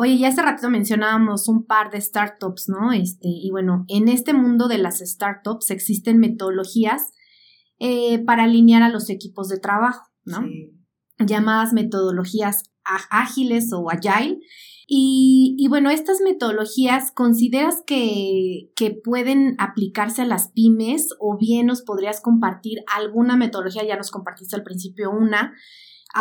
Oye, ya hace ratito mencionábamos un par de startups, ¿no? Este, y bueno, en este mundo de las startups existen metodologías eh, para alinear a los equipos de trabajo, ¿no? Sí. Llamadas metodologías ágiles o agile y, bueno, estas metodologías, ¿consideras que, que, pueden aplicarse a las pymes o bien nos podrías compartir alguna metodología? Ya nos compartiste al principio una,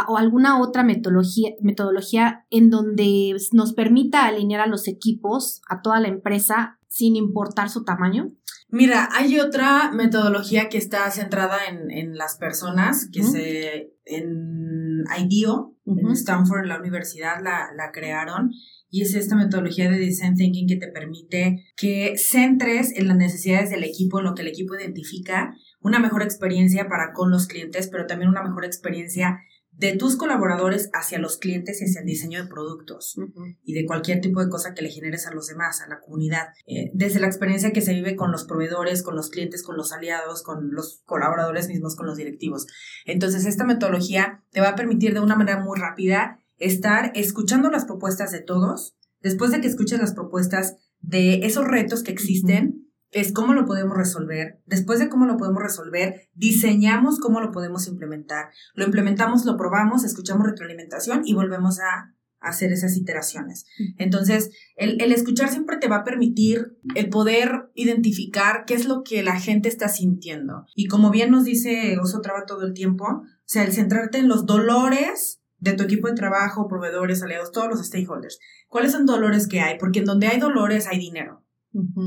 o alguna otra metodología, metodología en donde nos permita alinear a los equipos, a toda la empresa, sin importar su tamaño? Mira, hay otra metodología que está centrada en, en las personas, que se en IDEO, en Stanford, la universidad, la, la crearon. Y es esta metodología de design thinking que te permite que centres en las necesidades del equipo, en lo que el equipo identifica, una mejor experiencia para con los clientes, pero también una mejor experiencia de tus colaboradores hacia los clientes y hacia el diseño de productos y de cualquier tipo de cosa que le generes a los demás, a la comunidad. Eh, desde la experiencia que se vive con los proveedores, con los clientes, con los aliados, con los colaboradores mismos, con los directivos. Entonces, esta metodología te va a permitir de una manera muy rápida estar escuchando las propuestas de todos. Después de que escuches las propuestas de esos retos que existen, es cómo lo podemos resolver. Después de cómo lo podemos resolver, diseñamos cómo lo podemos implementar. Lo implementamos, lo probamos, escuchamos retroalimentación y volvemos a hacer esas iteraciones. Entonces, el, escuchar siempre te va a permitir el poder identificar qué es lo que la gente está sintiendo. Y como bien nos dice Oso Traba todo el tiempo, o sea, el centrarte en los dolores de tu equipo de trabajo, proveedores, aliados, todos los stakeholders. ¿Cuáles son dolores que hay? Porque en donde hay dolores hay dinero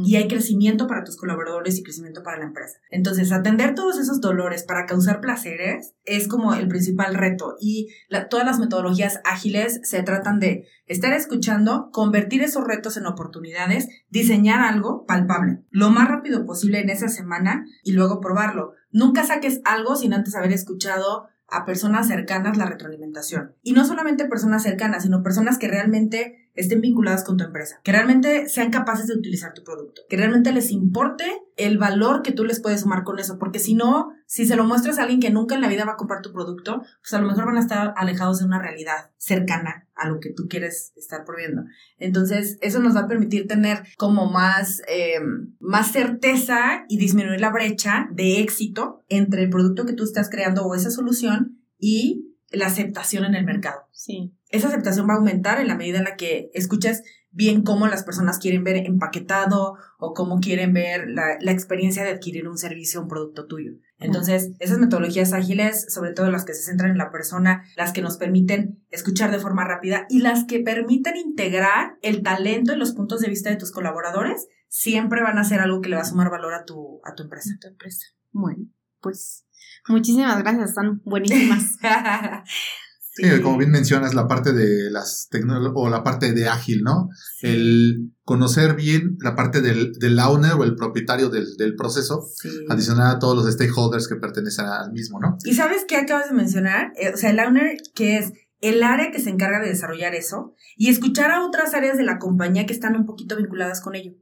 y hay crecimiento para tus colaboradores y crecimiento para la empresa. Entonces, atender todos esos dolores para causar placeres es como el principal reto y todas las metodologías ágiles se tratan de estar escuchando, convertir esos retos en oportunidades, diseñar algo palpable lo más rápido posible en esa semana y luego probarlo. Nunca saques algo sin antes haber escuchado a personas cercanas la retroalimentación. Y no solamente personas cercanas, sino personas que realmente estén vinculadas con tu empresa, que realmente sean capaces de utilizar tu producto, que realmente les importe el valor que tú les puedes sumar con eso, porque si no, si se lo muestras a alguien que nunca en la vida va a comprar tu producto, pues a lo mejor van a estar alejados de una realidad cercana a lo que tú quieres estar proviendo. Entonces, eso nos va a permitir tener como más, em, más certeza y disminuir la brecha de éxito entre el producto que tú estás creando o esa solución y la aceptación en el mercado. Sí. Esa aceptación va a aumentar en la medida en la que escuchas bien cómo las personas quieren ver empaquetado o cómo quieren ver la, experiencia de adquirir un servicio o un producto tuyo. Entonces, esas metodologías ágiles, sobre todo las que se centran en la persona, las que nos permiten escuchar de forma rápida y las que permiten integrar el talento y los puntos de vista de tus colaboradores, siempre van a ser algo que le va a sumar valor a tu, a tu empresa. A tu empresa. Bueno, pues Muchísimas gracias, están buenísimas. *laughs* sí. como bien mencionas, la parte de las tecnologías o la parte de ágil, ¿no? El conocer bien la parte del, del owner o el propietario del, del proceso, adicional a todos los stakeholders que pertenecen al mismo, ¿no? ¿Y sabes qué acabas de mencionar? Eh, o sea, el owner, que es el área que se encarga de desarrollar eso y escuchar a otras áreas de la compañía que están un poquito vinculadas con ello.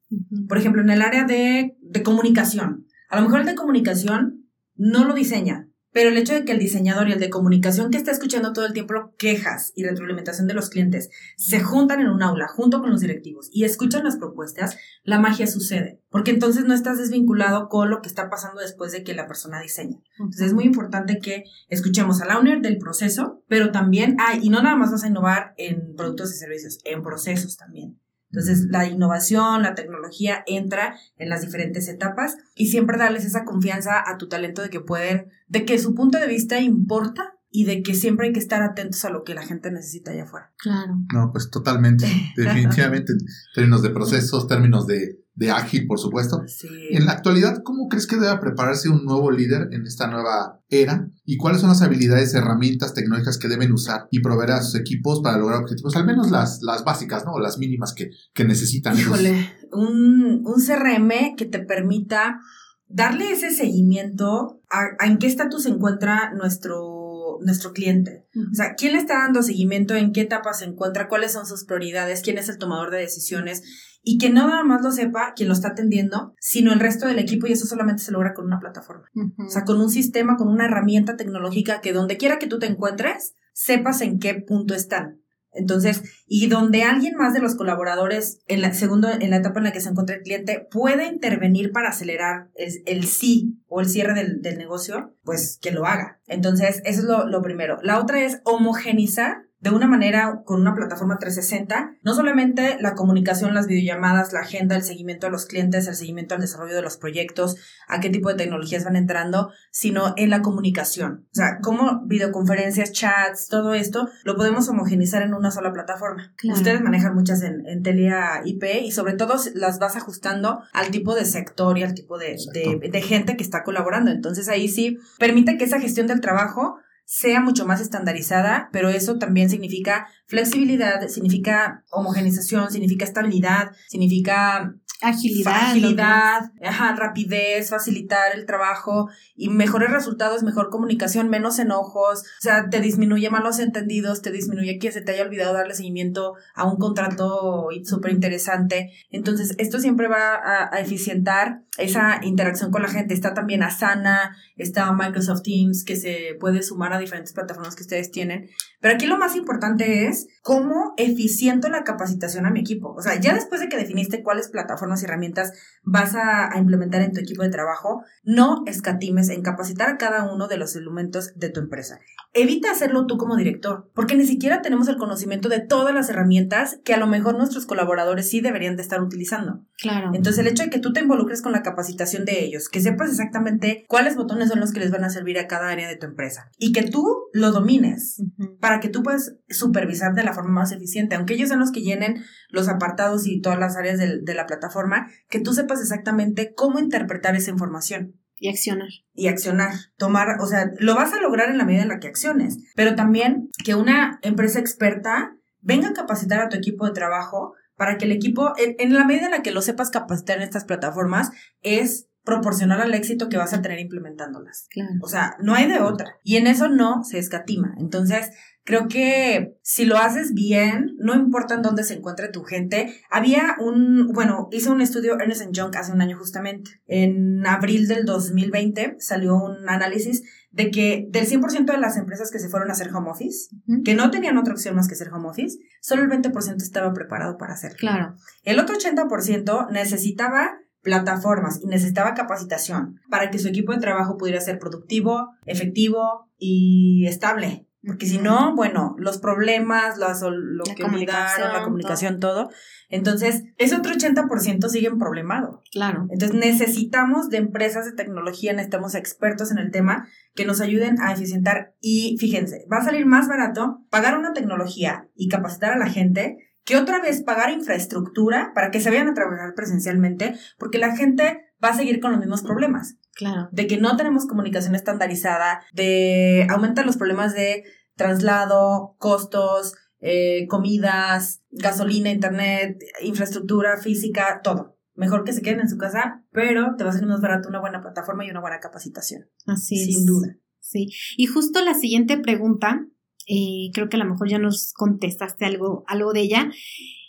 Por ejemplo, en el área de, de comunicación. A lo mejor el de comunicación no lo diseña, pero el hecho de que el diseñador y el de comunicación que está escuchando todo el tiempo quejas y retroalimentación de los clientes se juntan en un aula junto con los directivos y escuchan las propuestas, la magia sucede, porque entonces no estás desvinculado con lo que está pasando después de que la persona diseña. Entonces es muy importante que escuchemos al owner del proceso, pero también, hay, y no nada más vas a innovar en productos y servicios, en procesos también. Entonces, la innovación, la tecnología entra en las diferentes etapas y siempre darles esa confianza a tu talento de que pueden, de que su punto de vista importa y de que siempre hay que estar atentos a lo que la gente necesita allá afuera. Claro. No, pues totalmente, *laughs* definitivamente, en términos de procesos, términos de, de ágil, por supuesto. Sí. En la actualidad, ¿cómo crees que debe prepararse un nuevo líder en esta nueva era? ¿Y cuáles son las habilidades, herramientas tecnológicas que deben usar y proveer a sus equipos para lograr objetivos? Al menos las, las básicas, ¿no? O las mínimas que, que necesitan. Híjole, un, un CRM que te permita darle ese seguimiento a, en qué estatus se encuentra nuestro, nuestro cliente. O sea, ¿quién le está dando seguimiento? ¿En qué etapa se encuentra? ¿Cuáles son sus prioridades? ¿Quién es el tomador de decisiones? Y que no nada más lo sepa quien lo está atendiendo, sino el resto del equipo y eso solamente se logra con una plataforma. O sea, con un sistema, con una herramienta tecnológica que donde quiera que tú te encuentres, sepas en qué punto están. Entonces, y donde alguien más de los colaboradores, en la, segundo, en la etapa en la que se encuentra el cliente, puede intervenir para acelerar el, sí o el cierre del, negocio, pues que lo haga. Entonces, eso es lo, lo, primero. La otra es homogenizar de una manera con una plataforma 360, no solamente la comunicación, las videollamadas, la agenda, el seguimiento a los clientes, el seguimiento al desarrollo de los proyectos, a qué tipo de tecnologías van entrando, sino en la comunicación. O sea, cómo videoconferencias, chats, todo esto lo podemos homogenizar en una sola plataforma. Ustedes manejan muchas en, en Telia IP y sobre todo las vas ajustando al tipo de sector y al tipo de, de, de gente que está colaborando. Entonces ahí sí permite que esa gestión del trabajo sea mucho más estandarizada, pero eso también significa flexibilidad, significa homogenización, significa estabilidad, significa agilidad, agilidad, ajá, rapidez, facilitar el trabajo y mejores resultados, mejor comunicación, menos enojos, o sea, te disminuye malos entendidos, te disminuye que se te haya olvidado darle seguimiento a un contrato súper interesante. Entonces, esto siempre va a, a, eficientar esa interacción con la gente. Está también Asana, está Microsoft Teams, que se puede sumar a diferentes plataformas que ustedes tienen. Pero aquí lo más importante es cómo eficiento la capacitación a mi equipo. O sea, ya después de que definiste cuáles plataformas y herramientas vas a, a implementar en tu equipo de trabajo, no escatimes en capacitar a cada uno de los elementos de tu empresa. Evita hacerlo tú como director, porque ni siquiera tenemos el conocimiento de todas las herramientas que a lo mejor nuestros colaboradores sí deberían de estar utilizando. Claro. Entonces, el hecho de que tú te involucres con la capacitación de ellos, que sepas exactamente cuáles botones son los que les van a servir a cada área de tu empresa y que tú lo domines uh -huh. para que tú puedas supervisar de la forma más eficiente, aunque ellos sean los que llenen los apartados y todas las áreas de, de la plataforma, que tú sepas exactamente cómo interpretar esa información. Y accionar. Y accionar. Tomar, o sea, lo vas a lograr en la medida en la que acciones, pero también que una empresa experta venga a capacitar a tu equipo de trabajo para que el equipo, en, en la medida en la que lo sepas capacitar en estas plataformas, es proporcional al éxito que vas a tener implementándolas. Claro. O sea, no hay de otra. Y en eso no se escatima. Entonces, creo que si lo haces bien, no importa en dónde se encuentre tu gente. Había un, bueno, hice un estudio Ernest Young hace un año justamente. En abril del 2020 salió un análisis de que del 100% de las empresas que se fueron a hacer home office, uh -huh. que no tenían otra opción más que hacer home office, solo el 20% estaba preparado para hacerlo. Claro. El otro 80% necesitaba plataformas y necesitaba capacitación para que su equipo de trabajo pudiera ser productivo, efectivo y estable. Porque si no, bueno, los problemas, las, lo la que olvidaron, la comunicación, todo. todo. Entonces, ese otro 80% sigue problemado. Claro. Entonces, necesitamos de empresas de tecnología, necesitamos expertos en el tema que nos ayuden a eficientar. Y fíjense, va a salir más barato pagar una tecnología y capacitar a la gente que otra vez pagar infraestructura para que se vayan a trabajar presencialmente, porque la gente va a seguir con los mismos problemas. Claro. De que no tenemos comunicación estandarizada, de aumentan los problemas de traslado, costos, eh, comidas, gasolina, internet, infraestructura física, todo. Mejor que se queden en su casa, pero te va a salir más barato una buena plataforma y una buena capacitación. Así Sin es. Sin duda. Sí. Y justo la siguiente pregunta eh, creo que a lo mejor ya nos contestaste algo, algo de ella,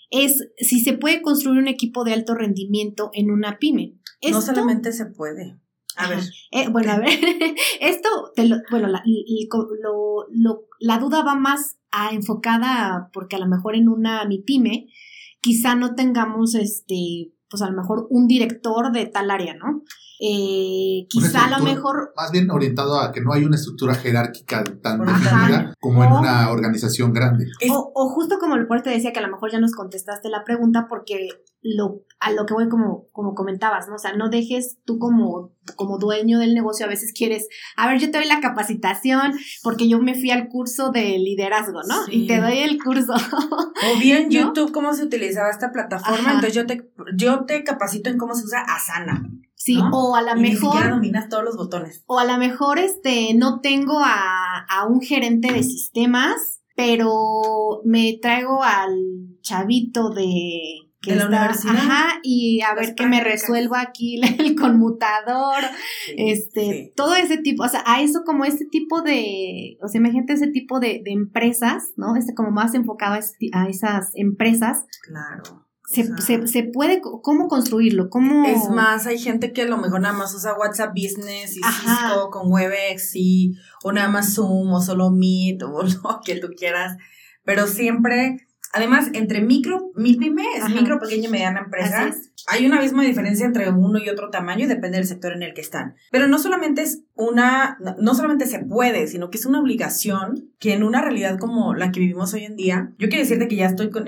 es si se puede construir un equipo de alto rendimiento en una pyme. ¿Esto? No solamente se puede. A ver. Eh, bueno, a ver, *laughs* esto, te lo, bueno, la, lo, lo, la duda va más a, enfocada porque a lo mejor en una mi pyme quizá no tengamos este, pues a lo mejor un director de tal área, ¿no? Eh, quizá a lo mejor... Más bien orientado a que no hay una estructura jerárquica tan definida como en una organización grande. O, o, justo como el te decía que a lo mejor ya nos contestaste la pregunta porque lo, a lo que voy como, como comentabas, ¿no? O sea, no dejes tú como, como dueño del negocio, a veces quieres, a ver, yo te doy la capacitación porque yo me fui al curso de liderazgo, ¿no? Sí. Y te doy el curso. *laughs* O bien ¿no? YouTube, cómo se utilizaba esta plataforma, Ajá. entonces yo te, yo te capacito en cómo se usa Asana. Sí, ¿no? o a lo mejor. Ni dominas todos los botones. O a lo mejor este, no tengo a, a un gerente de sistemas, pero me traigo al chavito de que de la está, universidad. Ajá, y a ver que me resuelva aquí *laughs* el conmutador, sí, este, sí. todo ese tipo, o sea, a eso como este tipo de, o sea, imagínate ese tipo de, de empresas, ¿no? Este como más enfocado a, a esas empresas. Claro. Se, o sea, se, se, puede, ¿cómo construirlo? ¿Cómo? Es más, hay gente que a lo mejor nada más usa WhatsApp Business y Ajá. Cisco con Webex y, o nada más Zoom o solo Meet o *laughs* lo que tú quieras, pero siempre Además, entre micro, mi pyme es Ajá. micro, pequeña y mediana empresa. hay un abismo de diferencia entre uno y otro tamaño y depende del sector en el que están. Pero no solamente es una, no solamente se puede, sino que es una obligación que en una realidad como la que vivimos hoy en día, yo quiero decirte que ya estoy con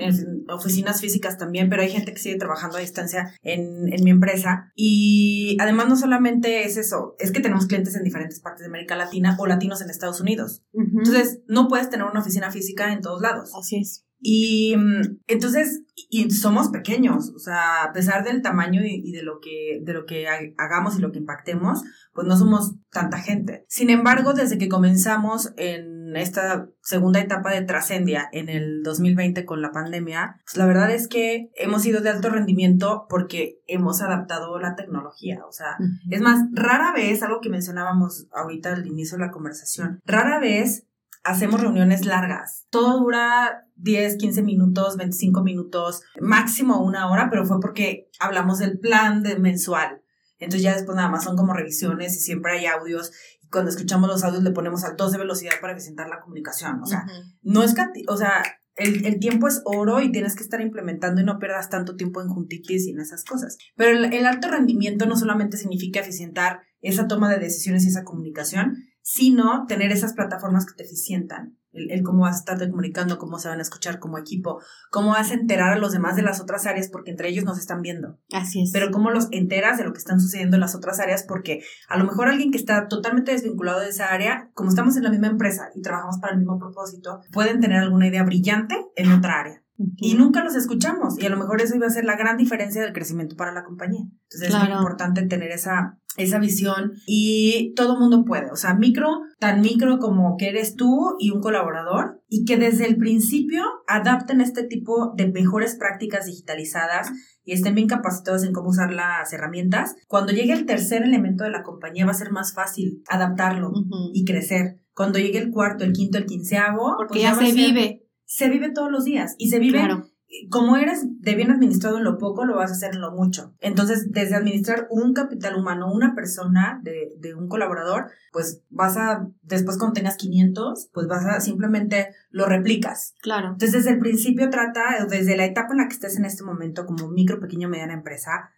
oficinas físicas también, pero hay gente que sigue trabajando a distancia en, en mi empresa y además no solamente es eso, es que tenemos clientes en diferentes partes de América Latina o latinos en Estados Unidos. Entonces, no puedes tener una oficina física en todos lados. Así es. Y mm, entonces, y somos pequeños, o sea, a pesar del tamaño y, de lo que, de lo que hagamos y lo que impactemos, pues no somos tanta gente. Sin embargo, desde que comenzamos en esta segunda etapa de trascendia en el 2020 con la pandemia, pues la verdad es que hemos ido de alto rendimiento porque hemos adaptado la tecnología. O sea, es más, rara vez, algo que mencionábamos ahorita al inicio de la conversación, rara vez hacemos reuniones largas. Todo dura 10, 15 minutos, 25 minutos, máximo una hora, pero fue porque hablamos del plan de mensual. Entonces ya después nada más son como revisiones y siempre hay audios. Y cuando escuchamos los audios le ponemos al 2 de velocidad para presentar la comunicación. O sea, no es o sea, el, el, tiempo es oro y tienes que estar implementando y no pierdas tanto tiempo en juntitis y en esas cosas. Pero el, el alto rendimiento no solamente significa eficientar esa toma de decisiones y esa comunicación, sino tener esas plataformas que te eficientan. El, cómo vas a estar comunicando, cómo se van a escuchar como equipo, cómo vas a enterar a los demás de las otras áreas porque entre ellos nos están viendo. Así es. Pero cómo los enteras de lo que están sucediendo en las otras áreas porque a lo mejor alguien que está totalmente desvinculado de esa área, como estamos en la misma empresa y trabajamos para el mismo propósito, pueden tener alguna idea brillante en otra área. Y nunca los escuchamos. Y a lo mejor eso iba a ser la gran diferencia del crecimiento para la compañía. Entonces es muy importante tener esa, esa visión y todo mundo puede, o sea, micro, tan micro como que eres tú y un colaborador y que desde el principio adapten este tipo de mejores prácticas digitalizadas y estén bien capacitados en cómo usar las herramientas. Cuando llegue el tercer elemento de la compañía va a ser más fácil adaptarlo y crecer. Cuando llegue el cuarto, el quinto, el quinceavo, porque pues ya, se vive. Se vive todos los días y se vive claro como eres de bien administrado en lo poco, lo vas a hacer en lo mucho. Entonces, desde administrar un capital humano, una persona de, de, un colaborador, pues vas a, después cuando tengas 500, pues vas a simplemente lo replicas. Claro. Entonces, desde el principio trata, desde la etapa en la que estés en este momento como micro, pequeño, mediana empresa,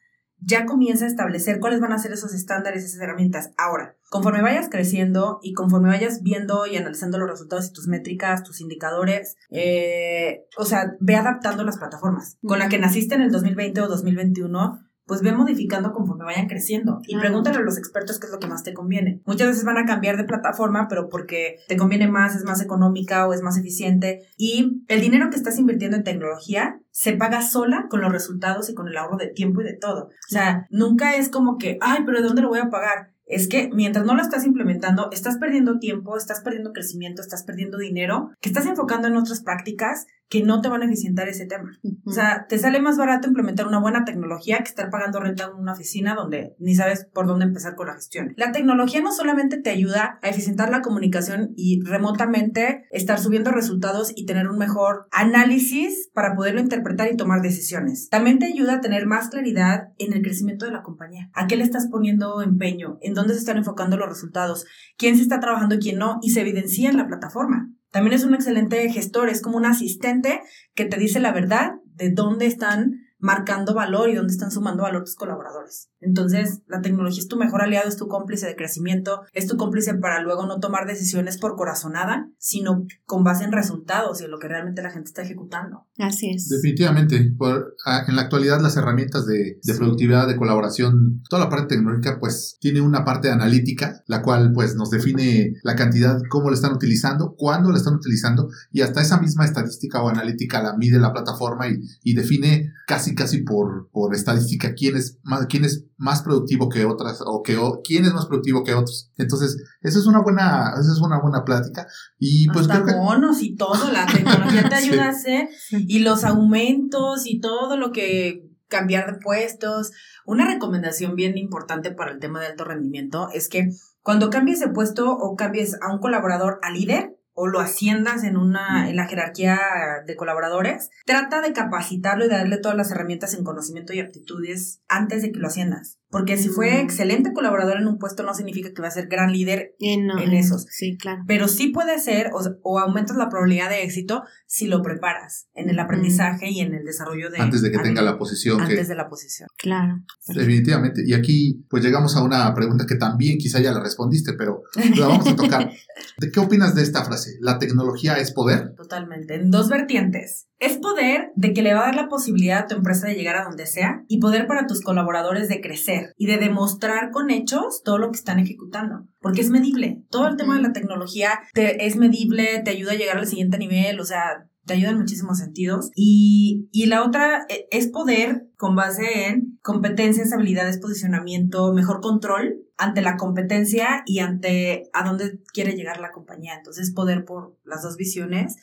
ya comienza a establecer cuáles van a ser esos estándares, esas herramientas. Ahora, conforme vayas creciendo y conforme vayas viendo y analizando los resultados y tus métricas, tus indicadores, eh, o sea, ve adaptando las plataformas. Con la que naciste en el 2020 o 2021, pues ve modificando conforme vayan creciendo y pregúntale a los expertos qué es lo que más te conviene. Muchas veces van a cambiar de plataforma, pero porque te conviene más, es más económica o es más eficiente y el dinero que estás invirtiendo en tecnología se paga sola con los resultados y con el ahorro de tiempo y de todo. O sea, nunca es como que, ay, pero ¿de dónde lo voy a pagar? es que mientras no lo estás implementando, estás perdiendo tiempo, estás perdiendo crecimiento, estás perdiendo dinero, que estás enfocando en otras prácticas que no te van a eficientar ese tema. O sea, te sale más barato implementar una buena tecnología que estar pagando renta en una oficina donde ni sabes por dónde empezar con la gestión. La tecnología no solamente te ayuda a eficientar la comunicación y remotamente estar subiendo resultados y tener un mejor análisis para poderlo interpretar y tomar decisiones. También te ayuda a tener más claridad en el crecimiento de la compañía. ¿A qué le estás poniendo empeño? ¿En dónde se están enfocando los resultados? ¿Quién se está trabajando y quién no? Y se evidencia en la plataforma. También es un excelente gestor, es como un asistente que te dice la verdad de dónde están marcando valor y dónde están sumando valor tus colaboradores. Entonces, la tecnología es tu mejor aliado, es tu cómplice de crecimiento, es tu cómplice para luego no tomar decisiones por corazonada, sino con base en resultados y en lo que realmente la gente está ejecutando. Así es. Definitivamente. Por, en la actualidad, las herramientas de, de productividad, de colaboración, toda la parte tecnológica, pues tiene una parte analítica, la cual pues nos define la cantidad, cómo lo están utilizando, cuándo lo están utilizando y hasta esa misma estadística o analítica la mide la plataforma y, y define casi casi por, por estadística quién es más, quién es más productivo que otras o que quién es más productivo que otros. Entonces, esa es una buena, esa es una buena plática. Y pues Hasta bonos y todo, la tecnología te *laughs* ayuda a hacer, y los aumentos y todo lo que cambiar de puestos. Una recomendación bien importante para el tema de alto rendimiento es que cuando cambies de puesto o cambies a un colaborador a líder, o lo asciendas en una en la jerarquía de colaboradores, trata de capacitarlo y de darle todas las herramientas en conocimiento y aptitudes antes de que lo asciendas. Porque si fue Mm. excelente colaborador en un puesto no significa que va a ser gran líder Eh, no, en eh, esos. Sí, claro. pero sí puede ser o, o aumentas la probabilidad de éxito si lo preparas en el aprendizaje y en el desarrollo de Antes de que tenga la posición que, antes de la posición. Claro. Definitivamente. Y aquí pues llegamos a una pregunta que también quizá ya la respondiste, pero la vamos a tocar. *laughs* ¿De qué opinas de esta frase? ¿La tecnología es poder? Totalmente. En dos vertientes. Es poder de que le va a dar la posibilidad a tu empresa de llegar a donde sea y poder para tus colaboradores de crecer y de demostrar con hechos todo lo que están ejecutando. Porque es medible. Todo el tema de la tecnología te, es medible, te ayuda a llegar al siguiente nivel, o sea, te ayuda en muchísimos sentidos. Y, y la otra eh, es poder con base en competencias, habilidades, posicionamiento, mejor control ante la competencia y ante a dónde quiere llegar la compañía. Entonces, poder por las dos visiones.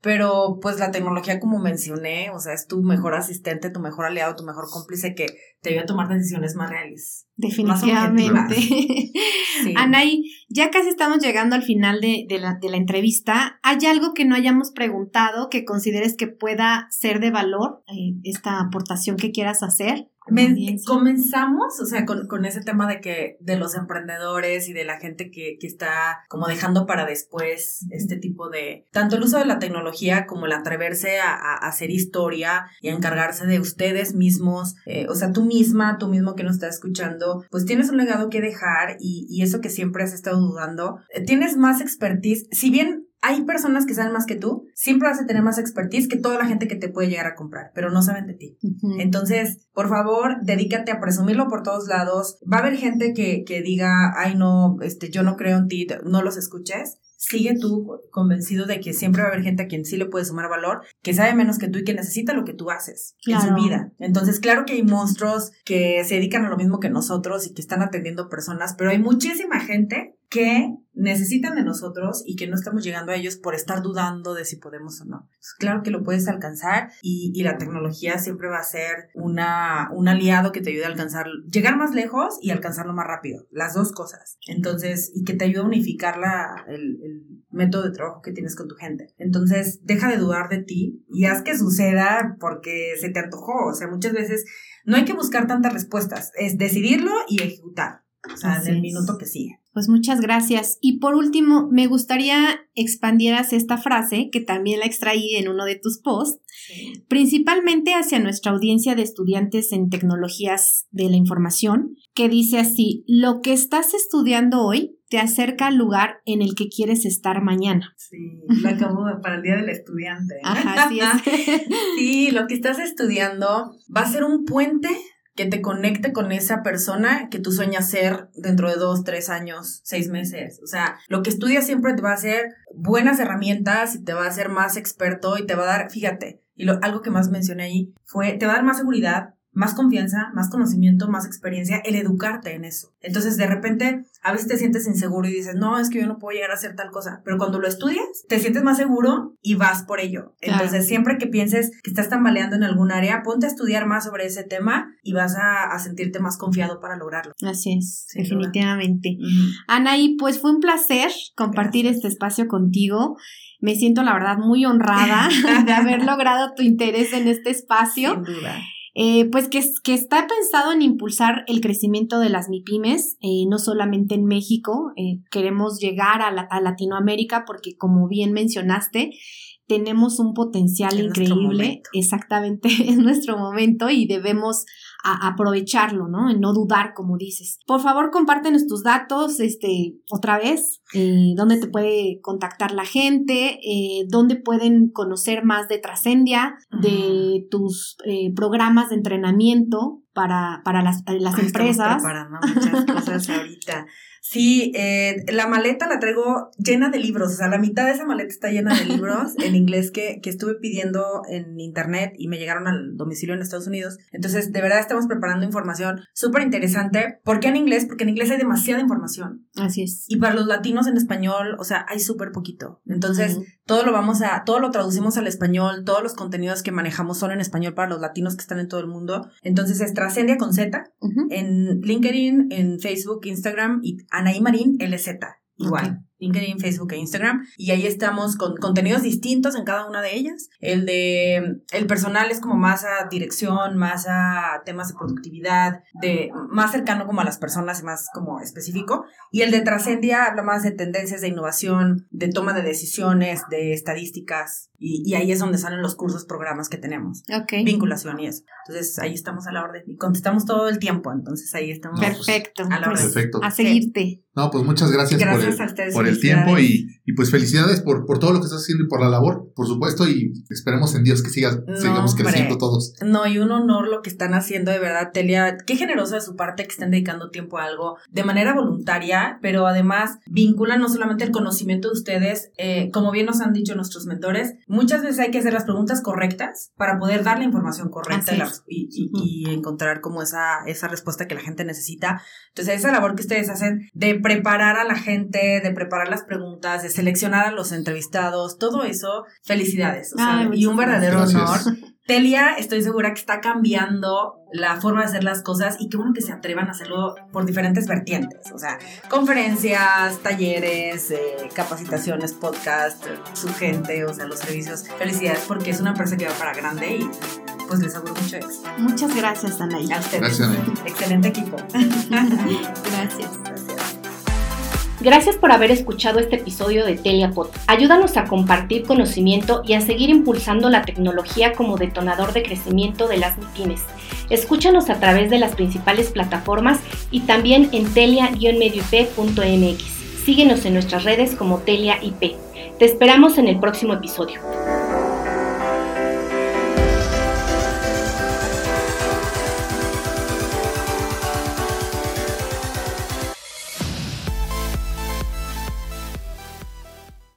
Pero pues la tecnología, como mencioné, o sea, es tu mejor asistente, tu mejor aliado, tu mejor cómplice que te ayuda a tomar decisiones más reales. Definitivamente. *laughs* Sí. Anaí, ya casi estamos llegando al final de, de la, de la entrevista. ¿Hay algo que no hayamos preguntado que consideres que pueda ser de valor eh, esta aportación que quieras hacer? Me- comenzamos, o sea, con, con ese tema de que, de los emprendedores y de la gente que, que está como dejando para después este tipo de, tanto el uso de la tecnología como el atreverse a, a- a hacer historia y a encargarse de ustedes mismos, eh, o sea, tú misma, tú mismo que nos estás escuchando, pues tienes un legado que dejar y, y eso que siempre has estado dudando, eh, tienes más expertise, si bien hay personas que saben más que tú, siempre vas a tener más expertise que toda la gente que te puede llegar a comprar, pero no saben de ti. Entonces, por favor, dedícate a presumirlo por todos lados. Va a haber gente que, que diga, ay no, este, yo no creo en ti, no los escuches. Sigue tú convencido de que siempre va a haber gente a quien sí le puede sumar valor, que sabe menos que tú y que necesita lo que tú haces en su vida. Entonces, claro que hay monstruos que se dedican a lo mismo que nosotros y que están atendiendo personas, pero hay muchísima gente que necesitan de nosotros y que no estamos llegando a ellos por estar dudando de si podemos o no. Claro que lo puedes alcanzar y, y la tecnología siempre va a ser una, un aliado que te ayude a alcanzar, llegar más lejos y alcanzarlo más rápido, las dos cosas. Entonces, y que te ayude a unificar la, el, el método de trabajo que tienes con tu gente. Entonces, deja de dudar de ti y haz que suceda porque se te antojó. O sea, muchas veces no hay que buscar tantas respuestas, es decidirlo y ejecutar. O sea, Así en el es. minuto que sigue. Pues muchas gracias. Y por último, me gustaría expandieras esta frase, que también la extraí en uno de tus posts, principalmente hacia nuestra audiencia de estudiantes en tecnologías de la información, que dice así, lo que estás estudiando hoy te acerca al lugar en el que quieres estar mañana. Sí, lo acabo para el Día del Estudiante. Ajá, así es. *laughs* Sí, lo que estás estudiando va a ser un puente que te conecte con esa persona que tú sueñas ser dentro de dos, tres años, seis meses. O sea, lo que estudias siempre te va a hacer buenas herramientas y te va a hacer más experto y te va a dar, fíjate, y lo, algo que más mencioné ahí fue, te va a dar más seguridad, más confianza, más conocimiento, más experiencia, el educarte en eso. Entonces, de repente, a veces te sientes inseguro y dices, no, es que yo no puedo llegar a hacer tal cosa. Pero cuando lo estudias, te sientes más seguro y vas por ello. Claro. Entonces, siempre que pienses que estás tambaleando en algún área, ponte a estudiar más sobre ese tema y vas a, a sentirte más confiado para lograrlo. Así es, Sin duda. definitivamente. Anaí, pues fue un placer compartir Gracias. este espacio contigo. Me siento, la verdad, muy honrada *laughs* *laughs* de haber logrado tu interés en este espacio. Sin duda. Eh, pues que, que está pensado en impulsar el crecimiento de las MIPIMES, eh, no solamente en México, eh, queremos llegar a, la- a Latinoamérica porque como bien mencionaste, tenemos un potencial increíble, exactamente, *laughs* es nuestro momento y debemos a- aprovecharlo, ¿no? En no dudar, como dices. Por favor, compártenos tus datos, este, otra vez, eh, dónde te puede contactar la gente, eh, dónde pueden conocer más de Trascendia, de tus eh, programas de entrenamiento para, para las, las Ay, estamos empresas. preparando muchas cosas *laughs* ahorita. Sí, eh, la maleta la traigo llena de libros, o sea, la mitad de esa maleta está llena de libros en inglés que, que estuve pidiendo en internet y me llegaron al domicilio en Estados Unidos. Entonces, de verdad estamos preparando información súper interesante. ¿Por qué en inglés? Porque en inglés hay demasiada información. Así es. Y para los latinos en español, o sea, hay súper poquito. Entonces. Todo lo vamos a, todo lo traducimos al español, todos los contenidos que manejamos son en español para los latinos que están en todo el mundo. Entonces, es Trascendia con Z en LinkedIn, en Facebook, Instagram y Anaí Marín LZ. Igual. LinkedIn, Facebook e Instagram. Y ahí estamos con contenidos distintos en cada una de ellas. El de el personal es como más a dirección, más a temas de productividad, de más cercano como a las personas y más como específico. Y el de Trascendia habla más de tendencias de innovación, de toma de decisiones, de estadísticas. Y, y ahí es donde salen los cursos, programas que tenemos. Ok. Vinculación y eso. Entonces ahí estamos a la orden y contestamos todo el tiempo. Entonces ahí estamos. Perfecto. A la Pues, orden. Perfecto. a seguirte. No, pues muchas gracias, Gracias por a ustedes, por el tiempo y, y pues felicidades por, por todo lo que estás haciendo y por la labor, por supuesto, y esperemos en Dios que siga, No, sigamos hombre. creciendo todos. No, y un honor lo que están haciendo, de verdad, Telia. Qué generoso de su parte que estén dedicando tiempo a algo de manera voluntaria, pero además vinculan no solamente el conocimiento de ustedes, eh, como bien nos han dicho nuestros mentores, muchas veces hay que hacer las preguntas correctas para poder dar la información correcta y, y- y- y encontrar como esa, esa respuesta que la gente necesita. Entonces, esa labor que ustedes hacen de preparar a la gente, de preparar las preguntas, de seleccionar a los entrevistados, todo eso, felicidades. O sea, Ay, y un verdadero gracias. honor. Telia, estoy segura que está cambiando la forma de hacer las cosas y qué bueno que se atrevan a hacerlo por diferentes vertientes. O sea, conferencias, talleres, eh, capacitaciones, podcast, su gente, o sea, los servicios. Felicidades porque es una empresa que va para grande y pues les auguro mucho éxito. Muchas gracias, Anaí. A ustedes. Gracias. Excelente equipo. *laughs* Gracias. Gracias. Gracias por haber escuchado este episodio de Teliapod. Ayúdanos a compartir conocimiento y a seguir impulsando la tecnología como detonador de crecimiento de las MIPIMES. Escúchanos a través de las principales plataformas y también en telia-medioip.mx. Síguenos en nuestras redes como Telia IP. Te esperamos en el próximo episodio.